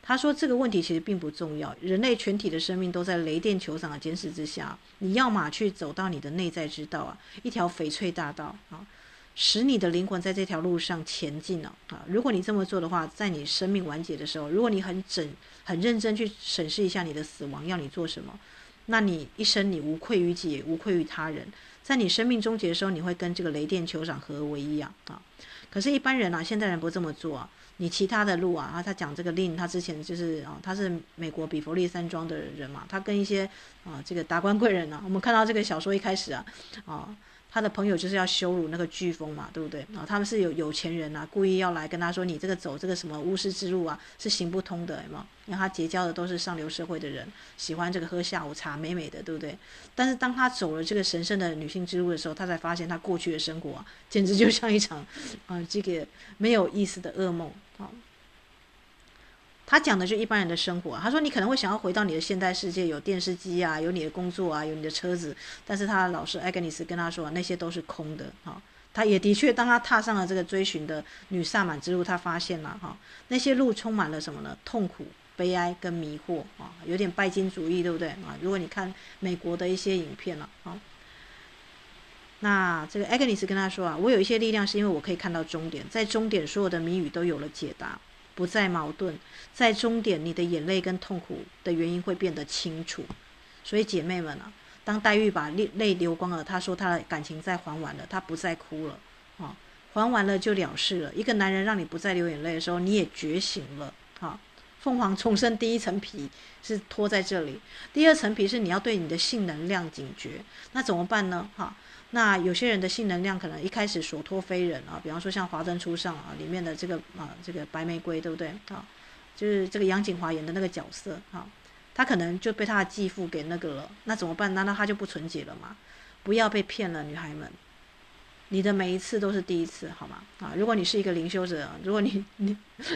[SPEAKER 1] 他说这个问题其实并不重要，人类全体的生命都在雷电球场的监视之下。你要么去走到你的内在之道啊，一条翡翠大道啊，使你的灵魂在这条路上前进了啊。如果你这么做的话，在你生命完结的时候，如果你很整很认真去审视一下你的死亡要你做什么，那你一生你无愧于己，无愧于他人。在你生命终结的时候，你会跟这个雷电酋长合为一啊！啊，可是，一般人啊，现代人不这么做啊。你其他的路啊，啊，他讲这个令，他之前就是啊，他是美国比佛利山庄的人嘛，他跟一些啊，这个达官贵人呢，我们看到这个小说一开始啊，啊，他的朋友就是要羞辱那个飓风嘛，对不对？啊，他们是有有钱人啊，故意要来跟他说，你这个走这个什么巫师之路啊，是行不通的，嘛。因为他结交的都是上流社会的人，喜欢这个喝下午茶，美美的，对不对？但是当他走了这个神圣的女性之路的时候，他才发现他过去的生活啊，简直就像一场啊、这个没有意思的噩梦啊。他讲的就一般人的生活。他说：“你可能会想要回到你的现代世界，有电视机啊，有你的工作啊，有你的车子。但是他的老师艾格尼斯跟他说，那些都是空的。哈，他也的确，当他踏上了这个追寻的女萨满之路，他发现了哈，那些路充满了什么呢？痛苦、悲哀跟迷惑啊，有点拜金主义，对不对啊？如果你看美国的一些影片了啊，那这个艾格尼斯跟他说啊，我有一些力量，是因为我可以看到终点，在终点所有的谜语都有了解答。”不再矛盾，在终点，你的眼泪跟痛苦的原因会变得清楚。所以姐妹们啊，当黛玉把泪泪流光了，她说她的感情再还完了，她不再哭了啊，还完了就了事了。一个男人让你不再流眼泪的时候，你也觉醒了啊。凤凰重生第一层皮是拖在这里，第二层皮是你要对你的性能量警觉，那怎么办呢？哈。那有些人的性能量可能一开始所托非人啊，比方说像《华灯初上》啊里面的这个啊这个白玫瑰，对不对啊？就是这个杨谨华演的那个角色啊，他可能就被他的继父给那个了，那怎么办？难道他就不纯洁了吗？不要被骗了，女孩们，你的每一次都是第一次，好吗？啊，如果你是一个灵修者，如果你你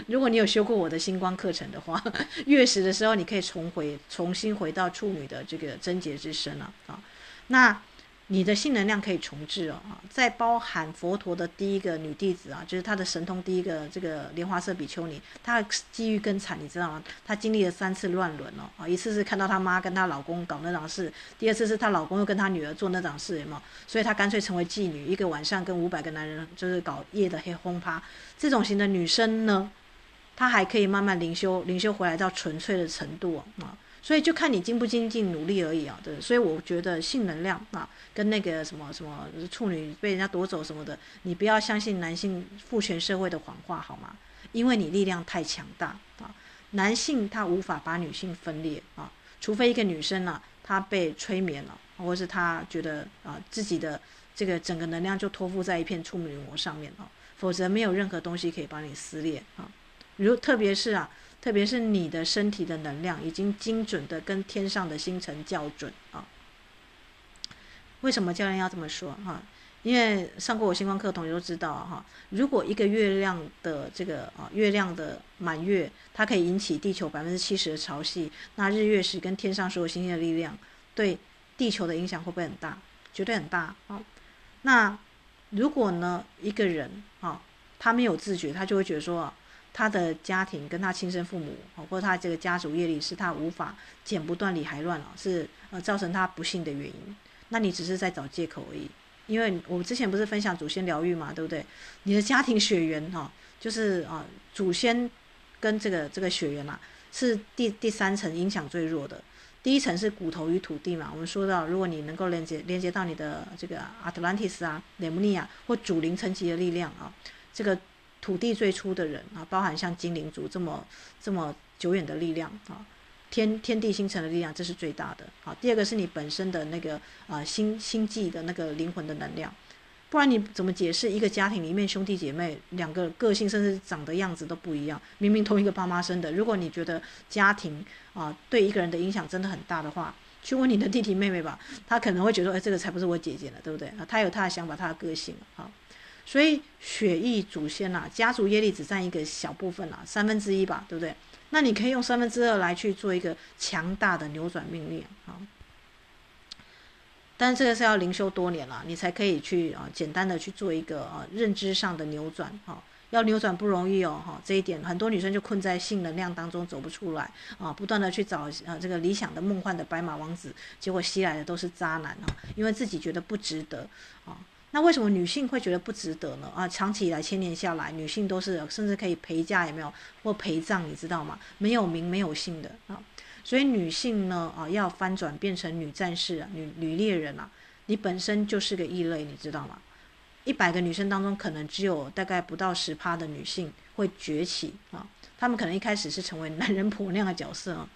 [SPEAKER 1] 如果你有修过我的星光课程的话，月食的时候你可以重回重新回到处女的这个贞洁之身了啊，那。你的性能量可以重置哦，在包含佛陀的第一个女弟子啊，就是她的神通第一个这个莲花色比丘尼，她的际遇更惨，你知道吗？她经历了三次乱伦哦，啊，一次是看到她妈跟她老公搞那档事，第二次是她老公又跟她女儿做那档事，有没有？所以她干脆成为妓女，一个晚上跟五百个男人就是搞夜的黑轰趴。这种型的女生呢，她还可以慢慢灵修，灵修回来到纯粹的程度啊。所以就看你精不精进努力而已啊，对。所以我觉得性能量啊，跟那个什么什么处女被人家夺走什么的，你不要相信男性父权社会的谎话好吗？因为你力量太强大啊，男性他无法把女性分裂啊，除非一个女生啊，她被催眠了，或是她觉得啊自己的这个整个能量就托付在一片处女膜上面啊，否则没有任何东西可以把你撕裂啊。如特别是啊。特别是你的身体的能量已经精准的跟天上的星辰校准啊！为什么教练要这么说哈？因为上过我星光课的，同学都知道哈。如果一个月亮的这个啊月亮的满月，它可以引起地球百分之七十的潮汐，那日月食跟天上所有星星的力量对地球的影响会不会很大？绝对很大啊！那如果呢一个人啊他没有自觉，他就会觉得说。他的家庭跟他亲生父母，或者他这个家族业力是他无法剪不断理还乱了，是呃造成他不幸的原因。那你只是在找借口而已，因为我们之前不是分享祖先疗愈嘛，对不对？你的家庭血缘哈，就是啊祖先跟这个这个血缘啊，是第第三层影响最弱的，第一层是骨头与土地嘛。我们说到，如果你能够连接连接到你的这个阿特兰蒂斯啊、雷姆尼亚或主灵层级的力量啊，这个。土地最初的人啊，包含像精灵族这么这么久远的力量啊，天天地星辰的力量，这是最大的啊。第二个是你本身的那个啊星星际的那个灵魂的能量，不然你怎么解释一个家庭里面兄弟姐妹两个个性甚至长的样子都不一样，明明同一个爸妈生的？如果你觉得家庭啊对一个人的影响真的很大的话，去问你的弟弟妹妹吧，他可能会觉得，哎，这个才不是我姐姐呢，对不对？啊，他有他的想法，他的个性啊。所以血裔祖先呐、啊，家族业力只占一个小部分啦、啊，三分之一吧，对不对？那你可以用三分之二来去做一个强大的扭转命令啊。但这个是要灵修多年了，你才可以去啊，简单的去做一个啊认知上的扭转哈。要扭转不容易哦哈，这一点很多女生就困在性能量当中走不出来啊，不断的去找啊这个理想的梦幻的白马王子，结果吸来的都是渣男啊，因为自己觉得不值得啊。那为什么女性会觉得不值得呢？啊，长期以来千年下来，女性都是甚至可以陪嫁，有没有或陪葬？你知道吗？没有名没有姓的啊，所以女性呢啊要翻转变成女战士啊，女女猎人啊，你本身就是个异类，你知道吗？一百个女生当中，可能只有大概不到十趴的女性会崛起啊，她们可能一开始是成为男人婆那样的角色啊。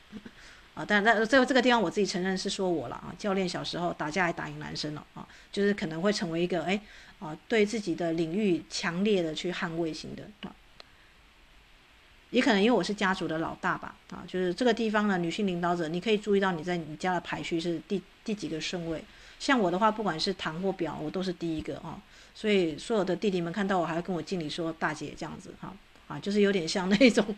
[SPEAKER 1] 啊，但但最后这个地方我自己承认是说我了啊，教练小时候打架还打赢男生了啊，就是可能会成为一个哎啊对自己的领域强烈的去捍卫型的啊，也可能因为我是家族的老大吧啊，就是这个地方呢，女性领导者，你可以注意到你在你家的排序是第第几个顺位，像我的话，不管是堂或表，我都是第一个啊，所以所有的弟弟们看到我还会跟我敬礼说大姐这样子哈啊，就是有点像那种。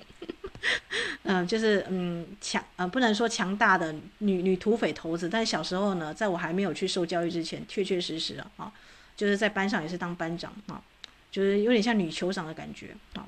[SPEAKER 1] 嗯、就是嗯强呃不能说强大的女女土匪头子，但是小时候呢，在我还没有去受教育之前，确确实实啊，就是在班上也是当班长啊，就是有点像女酋长的感觉啊。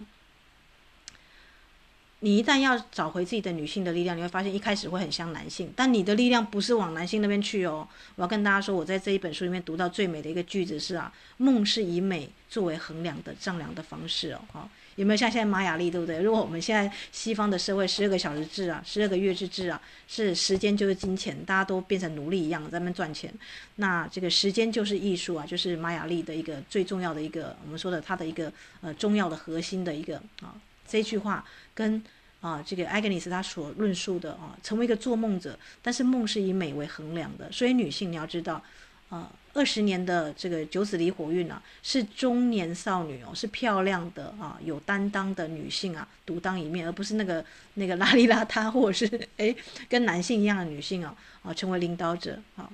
[SPEAKER 1] 你一旦要找回自己的女性的力量，你会发现一开始会很像男性，但你的力量不是往男性那边去哦。我要跟大家说，我在这一本书里面读到最美的一个句子是啊，梦是以美作为衡量的丈量的方式哦，啊。有没有像现在玛雅历，对不对？如果我们现在西方的社会十二个小时制啊，十二个月之制啊，是时间就是金钱，大家都变成奴隶一样在那赚钱。那这个时间就是艺术啊，就是玛雅历的一个最重要的一个，我们说的它的一个呃重要的核心的一个啊，这句话跟啊这个艾格尼斯他所论述的啊，成为一个做梦者，但是梦是以美为衡量的，所以女性你要知道。啊，二十年的这个九子离火运啊，是中年少女哦，是漂亮的啊，有担当的女性啊，独当一面，而不是那个那个邋里邋遢或者是 诶跟男性一样的女性啊啊，成为领导者啊。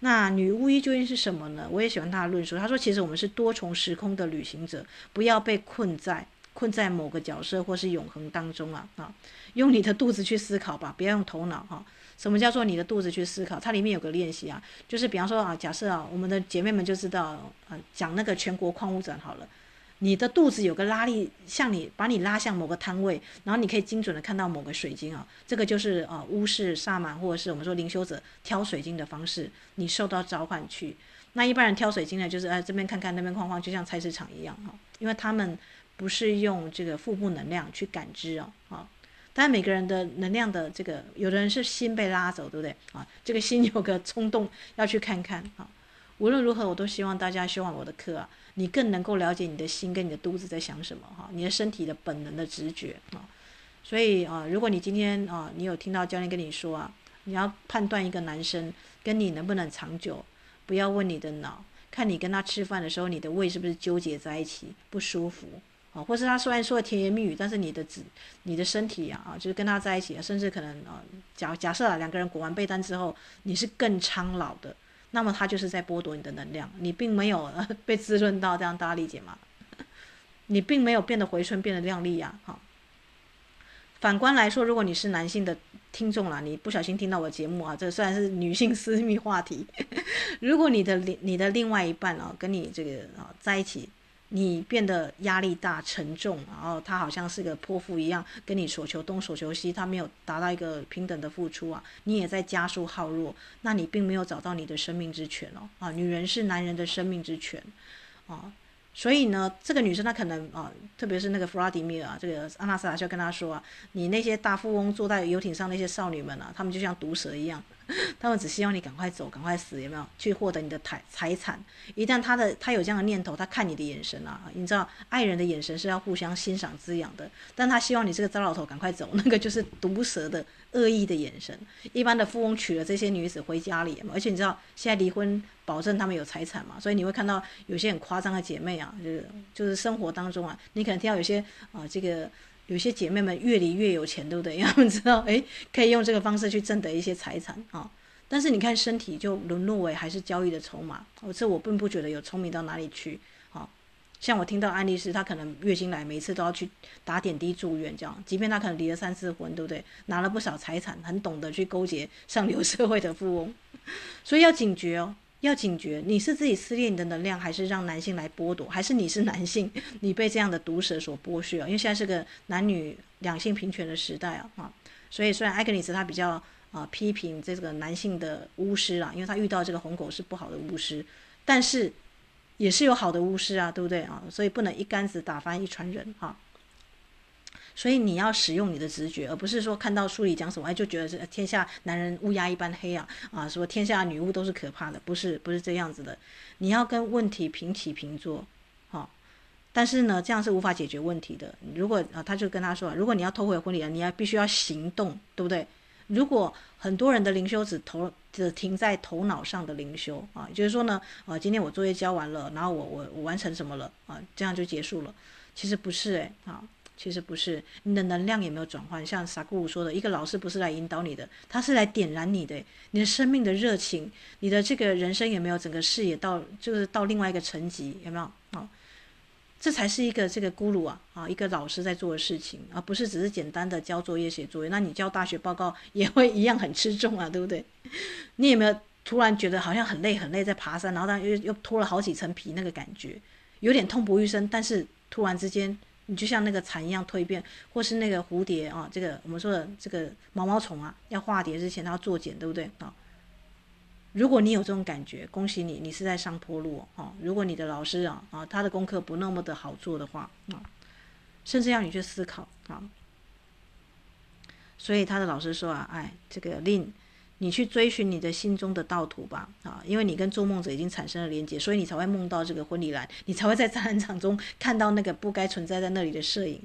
[SPEAKER 1] 那女巫医究竟是什么呢？我也喜欢她的论述，她说其实我们是多重时空的旅行者，不要被困在困在某个角色或是永恒当中啊啊，用你的肚子去思考吧，不要用头脑哈。啊什么叫做你的肚子去思考？它里面有个练习啊，就是比方说啊，假设啊，我们的姐妹们就知道啊，讲那个全国矿物展好了，你的肚子有个拉力，向你把你拉向某个摊位，然后你可以精准的看到某个水晶啊，这个就是啊，巫师、萨满或者是我们说灵修者挑水晶的方式，你受到召唤去。那一般人挑水晶呢，就是哎这边看看那边晃晃，就像菜市场一样哈，因为他们不是用这个腹部能量去感知啊啊。但每个人的能量的这个，有的人是心被拉走，对不对啊？这个心有个冲动要去看看啊。无论如何，我都希望大家修完我的课啊，你更能够了解你的心跟你的肚子在想什么哈，你的身体的本能的直觉啊。所以啊，如果你今天啊，你有听到教练跟你说啊，你要判断一个男生跟你能不能长久，不要问你的脑，看你跟他吃饭的时候，你的胃是不是纠结在一起，不舒服。啊，或是他虽然说甜言蜜语，但是你的子、你的身体啊，就是跟他在一起，甚至可能啊，假假设啊，两个人裹完被单之后，你是更苍老的，那么他就是在剥夺你的能量，你并没有 被滋润到，这样大家理解吗？你并没有变得回春，变得亮丽呀，哈。反观来说，如果你是男性的听众啦，你不小心听到我节目啊，这虽然是女性私密话题，如果你的另你的另外一半啊，跟你这个啊在一起。你变得压力大、沉重，然后他好像是个泼妇一样，跟你所求东、所求西，他没有达到一个平等的付出啊，你也在加速耗弱，那你并没有找到你的生命之泉哦啊，女人是男人的生命之泉啊。所以呢，这个女生她可能啊，特别是那个弗拉迪米尔啊，这个阿纳斯塔就跟她说啊，你那些大富翁坐在游艇上那些少女们啊，她们就像毒蛇一样，她们只希望你赶快走，赶快死，有没有？去获得你的财财产。一旦她的她有这样的念头，她看你的眼神啊，你知道，爱人的眼神是要互相欣赏滋养的，但她希望你这个糟老头赶快走，那个就是毒蛇的恶意的眼神。一般的富翁娶了这些女子回家里，而且你知道，现在离婚。保证他们有财产嘛，所以你会看到有些很夸张的姐妹啊，就是就是生活当中啊，你可能听到有些啊，这个有些姐妹们越离越有钱，对不对？因为他们知道，哎，可以用这个方式去挣得一些财产啊。但是你看身体就沦落为还是交易的筹码，我这我并不觉得有聪明到哪里去。像我听到案例是，她可能月经来，每次都要去打点滴住院这样，即便她可能离了三次婚，对不对？拿了不少财产，很懂得去勾结上流社会的富翁，所以要警觉哦。要警觉，你是自己撕裂你的能量，还是让男性来剥夺？还是你是男性，你被这样的毒蛇所剥削啊？因为现在是个男女两性平权的时代啊，啊，所以虽然艾格尼斯他比较啊批评这个男性的巫师啊，因为他遇到这个红狗是不好的巫师，但是也是有好的巫师啊，对不对啊？所以不能一竿子打翻一船人啊。所以你要使用你的直觉，而不是说看到书里讲什么，哎，就觉得是天下男人乌鸦一般黑啊啊，说天下女巫都是可怕的，不是不是这样子的。你要跟问题平起平坐，好、但是呢，这样是无法解决问题的。如果啊，他就跟他说，如果你要偷回婚礼啊，你要必须要行动，对不对？如果很多人的灵修只头只停在头脑上的灵修啊，就是说呢，啊，今天我作业交完了，然后我我我完成什么了啊，这样就结束了。其实不是诶，啊，其实不是，你的能量也没有转换。像萨古鲁说的，一个老师不是来引导你的，他是来点燃你的，你的生命的热情，你的这个人生也没有整个视野到，就是到另外一个层级，有没有？啊。这才是一个这个咕噜啊啊，一个老师在做的事情，而不是只是简单的交作业、写作业。那你交大学报告也会一样很吃重啊，对不对？你有没有突然觉得好像很累很累，在爬山，然后但又又脱了好几层皮，那个感觉有点痛不欲生，但是突然之间你就像那个蚕一样蜕变，或是那个蝴蝶啊，这个我们说的这个毛毛虫啊，要化蝶之前它要作茧，对不对啊？如果你有这种感觉，恭喜你，你是在上坡路哦。如果你的老师啊啊，他的功课不那么的好做的话啊，甚至要你去思考啊。所以他的老师说啊，哎，这个令你去追寻你的心中的道途吧啊，因为你跟做梦者已经产生了连接，所以你才会梦到这个婚礼栏，你才会在展览场中看到那个不该存在在那里的摄影。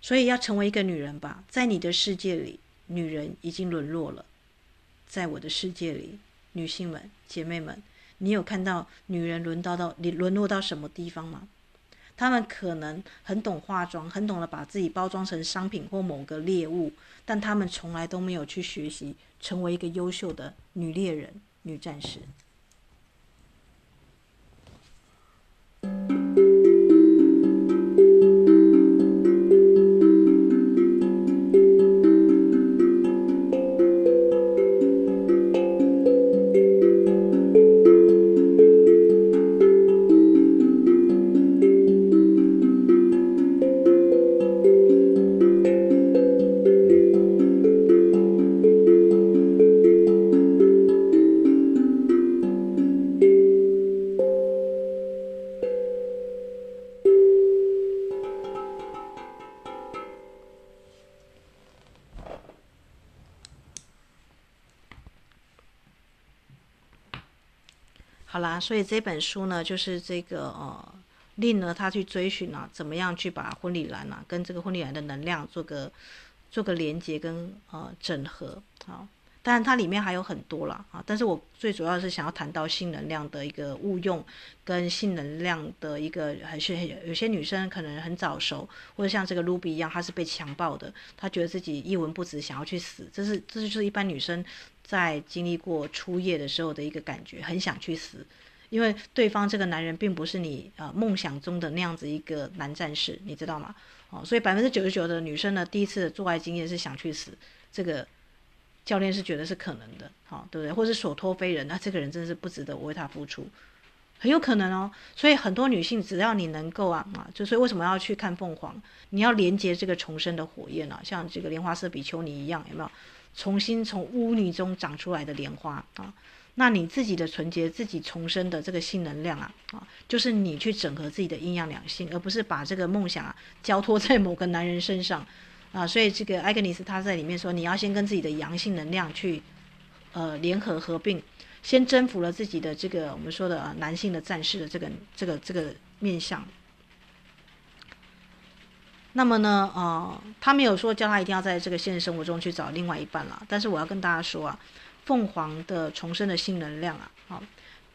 [SPEAKER 1] 所以要成为一个女人吧，在你的世界里，女人已经沦落了，在我的世界里。女性们、姐妹们，你有看到女人沦到到你沦落到什么地方吗？她们可能很懂化妆，很懂得把自己包装成商品或某个猎物，但她们从来都没有去学习成为一个优秀的女猎人、女战士。所以这本书呢，就是这个呃，令呢他去追寻啊，怎么样去把婚礼栏啊，跟这个婚礼栏的能量做个做个连接跟呃整合啊。当然它里面还有很多啦啊，但是我最主要是想要谈到性能量的一个误用，跟性能量的一个，还是有些女生可能很早熟，或者像这个 Ruby 一样，她是被强暴的，她觉得自己一文不值，想要去死，这是这就是一般女生在经历过初夜的时候的一个感觉，很想去死，因为对方这个男人并不是你呃梦想中的那样子一个男战士，你知道吗？哦，所以百分之九十九的女生呢，第一次的做爱经验是想去死，这个。教练是觉得是可能的，好，对不对？或是所托非人，那这个人真的是不值得我为他付出，很有可能哦。所以很多女性，只要你能够啊啊，就所以为什么要去看凤凰？你要连接这个重生的火焰啊，像这个莲花色比丘尼一样，有没有？重新从污泥中长出来的莲花啊？那你自己的纯洁、自己重生的这个性能量啊啊，就是你去整合自己的阴阳两性，而不是把这个梦想啊交托在某个男人身上。啊，所以这个艾格尼斯他在里面说，你要先跟自己的阳性能量去，呃，联合合并，先征服了自己的这个我们说的男性的战士的这个这个这个面相。那么呢，呃，他没有说叫他一定要在这个现实生活中去找另外一半了，但是我要跟大家说啊，凤凰的重生的性能量啊，好。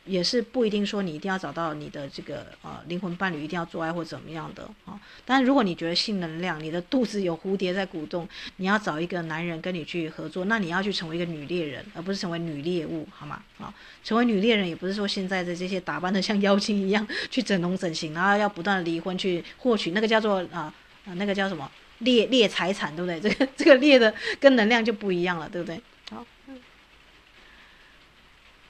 [SPEAKER 1] 也是不一定说你一定要找到你的这个呃灵魂伴侣，一定要做爱或怎么样的啊。但如果你觉得性能量，你的肚子有蝴蝶在鼓动，你要找一个男人跟你去合作，那你要去成为一个女猎人，而不是成为女猎物，好吗？啊，成为女猎人也不是说现在的这些打扮的像妖精一样 去整容整形，然后要不断离婚去获取那个叫做啊啊那个叫什么猎猎财产，对不对？这个这个猎的跟能量就不一样了，对不对？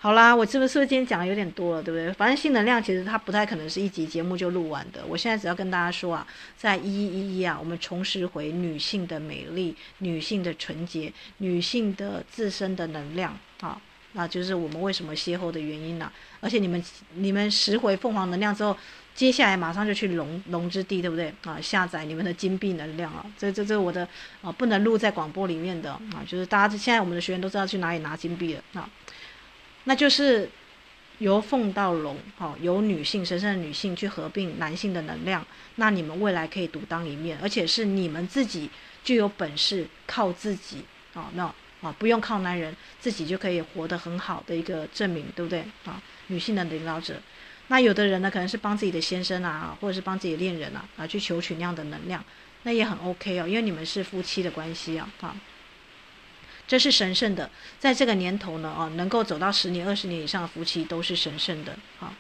[SPEAKER 1] 好。啦，我是不是今天讲的有点多了，对不对？反正性能量其实它不太可能是一集节目就录完的。我现在只要跟大家说啊，在一一一一啊，我们重拾回女性的美丽、女性的纯洁、女性的自身的能量啊，那就是我们为什么邂逅的原因呢、而且你们你们拾回凤凰能量之后，接下来马上就去龙龙之地，对不对啊？下载你们的金币能量啊，这这这我的啊不能录在广播里面的啊，就是大家现在我们的学员都知道去哪里拿金币了啊。那就是由凤到龙，好，由女性神圣的女性去合并男性的能量，那你们未来可以独当一面，而且是你们自己就有本事靠自己，啊，那啊，不用靠男人，自己就可以活得很好的一个证明，对不对啊？女性的领导者，那有的人呢，可能是帮自己的先生啊，或者是帮自己的恋人啊，啊，去求取那样的能量，那也很 OK 哦，因为你们是夫妻的关系啊，啊，这是神圣的，在这个年头呢，哦，能够走到十年、二十年以上的夫妻都是神圣的，啊。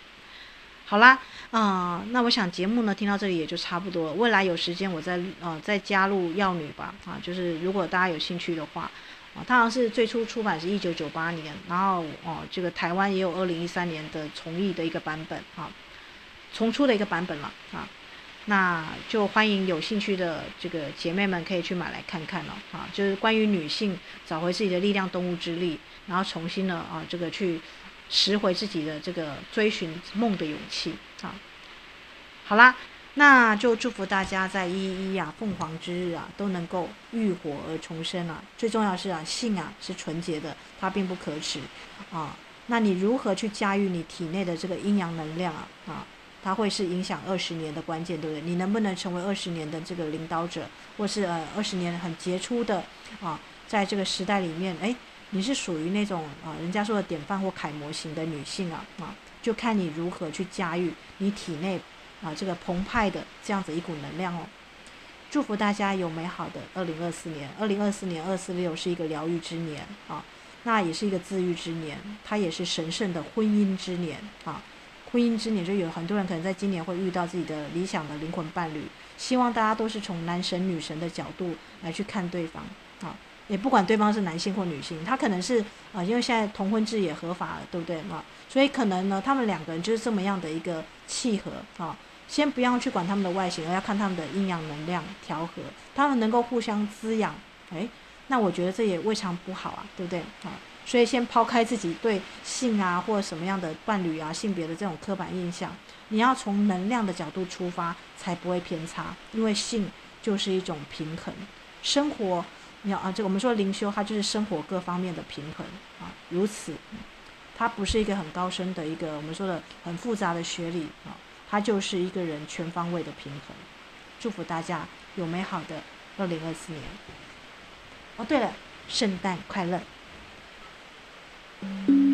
[SPEAKER 1] 好啦，啊、那我想节目呢听到这里也就差不多了。未来有时间我再呃再加入药女吧，啊，就是如果大家有兴趣的话，啊，它好像是最初出版是一九九八年，然后哦、这个台湾也有二零一三年的重译的一个版本啊，重出的一个版本了啊，那就欢迎有兴趣的这个姐妹们可以去买来看看了啊，就是关于女性找回自己的力量、动物之力，然后重新的啊这个去。拾回自己的这个追寻梦的勇气啊！好啦，那就祝福大家在一一一啊凤凰之日啊都能够浴火而重生啊！最重要是啊，性啊是纯洁的，它并不可耻啊！那你如何去驾驭你体内的这个阴阳能量啊？啊，它会是影响二十年的关键，对不对？你能不能成为二十年的这个领导者，或是呃二十年很杰出的啊，在这个时代里面，哎？你是属于那种啊，人家说的典范或楷模型的女性啊啊，就看你如何去驾驭你体内啊这个澎湃的这样子一股能量哦。祝福大家有美好的二零二四年，二零二四年二四六是一个疗愈之年啊，那也是一个自愈之年，它也是神圣的婚姻之年啊。婚姻之年就有很多人可能在今年会遇到自己的理想的灵魂伴侣，希望大家都是从男神女神的角度来去看对方啊。也不管对方是男性或女性，他可能是啊、呃，因为现在同婚制也合法了，对不对啊？所以可能呢，他们两个人就是这么样的一个契合啊。先不要去管他们的外形，而要看他们的阴阳能量调和，他们能够互相滋养，哎，那我觉得这也未尝不好啊，对不对啊？所以先抛开自己对性啊或者什么样的伴侣啊性别的这种刻板印象，你要从能量的角度出发，才不会偏差。因为性就是一种平衡，生活。你要啊，这我们说灵修，它就是生活各方面的平衡啊，如此，它不是一个很高深的一个我们说的很复杂的学理啊，它就是一个人全方位的平衡。祝福大家有美好的二零二四年。哦，对了，圣诞快乐。Thank you.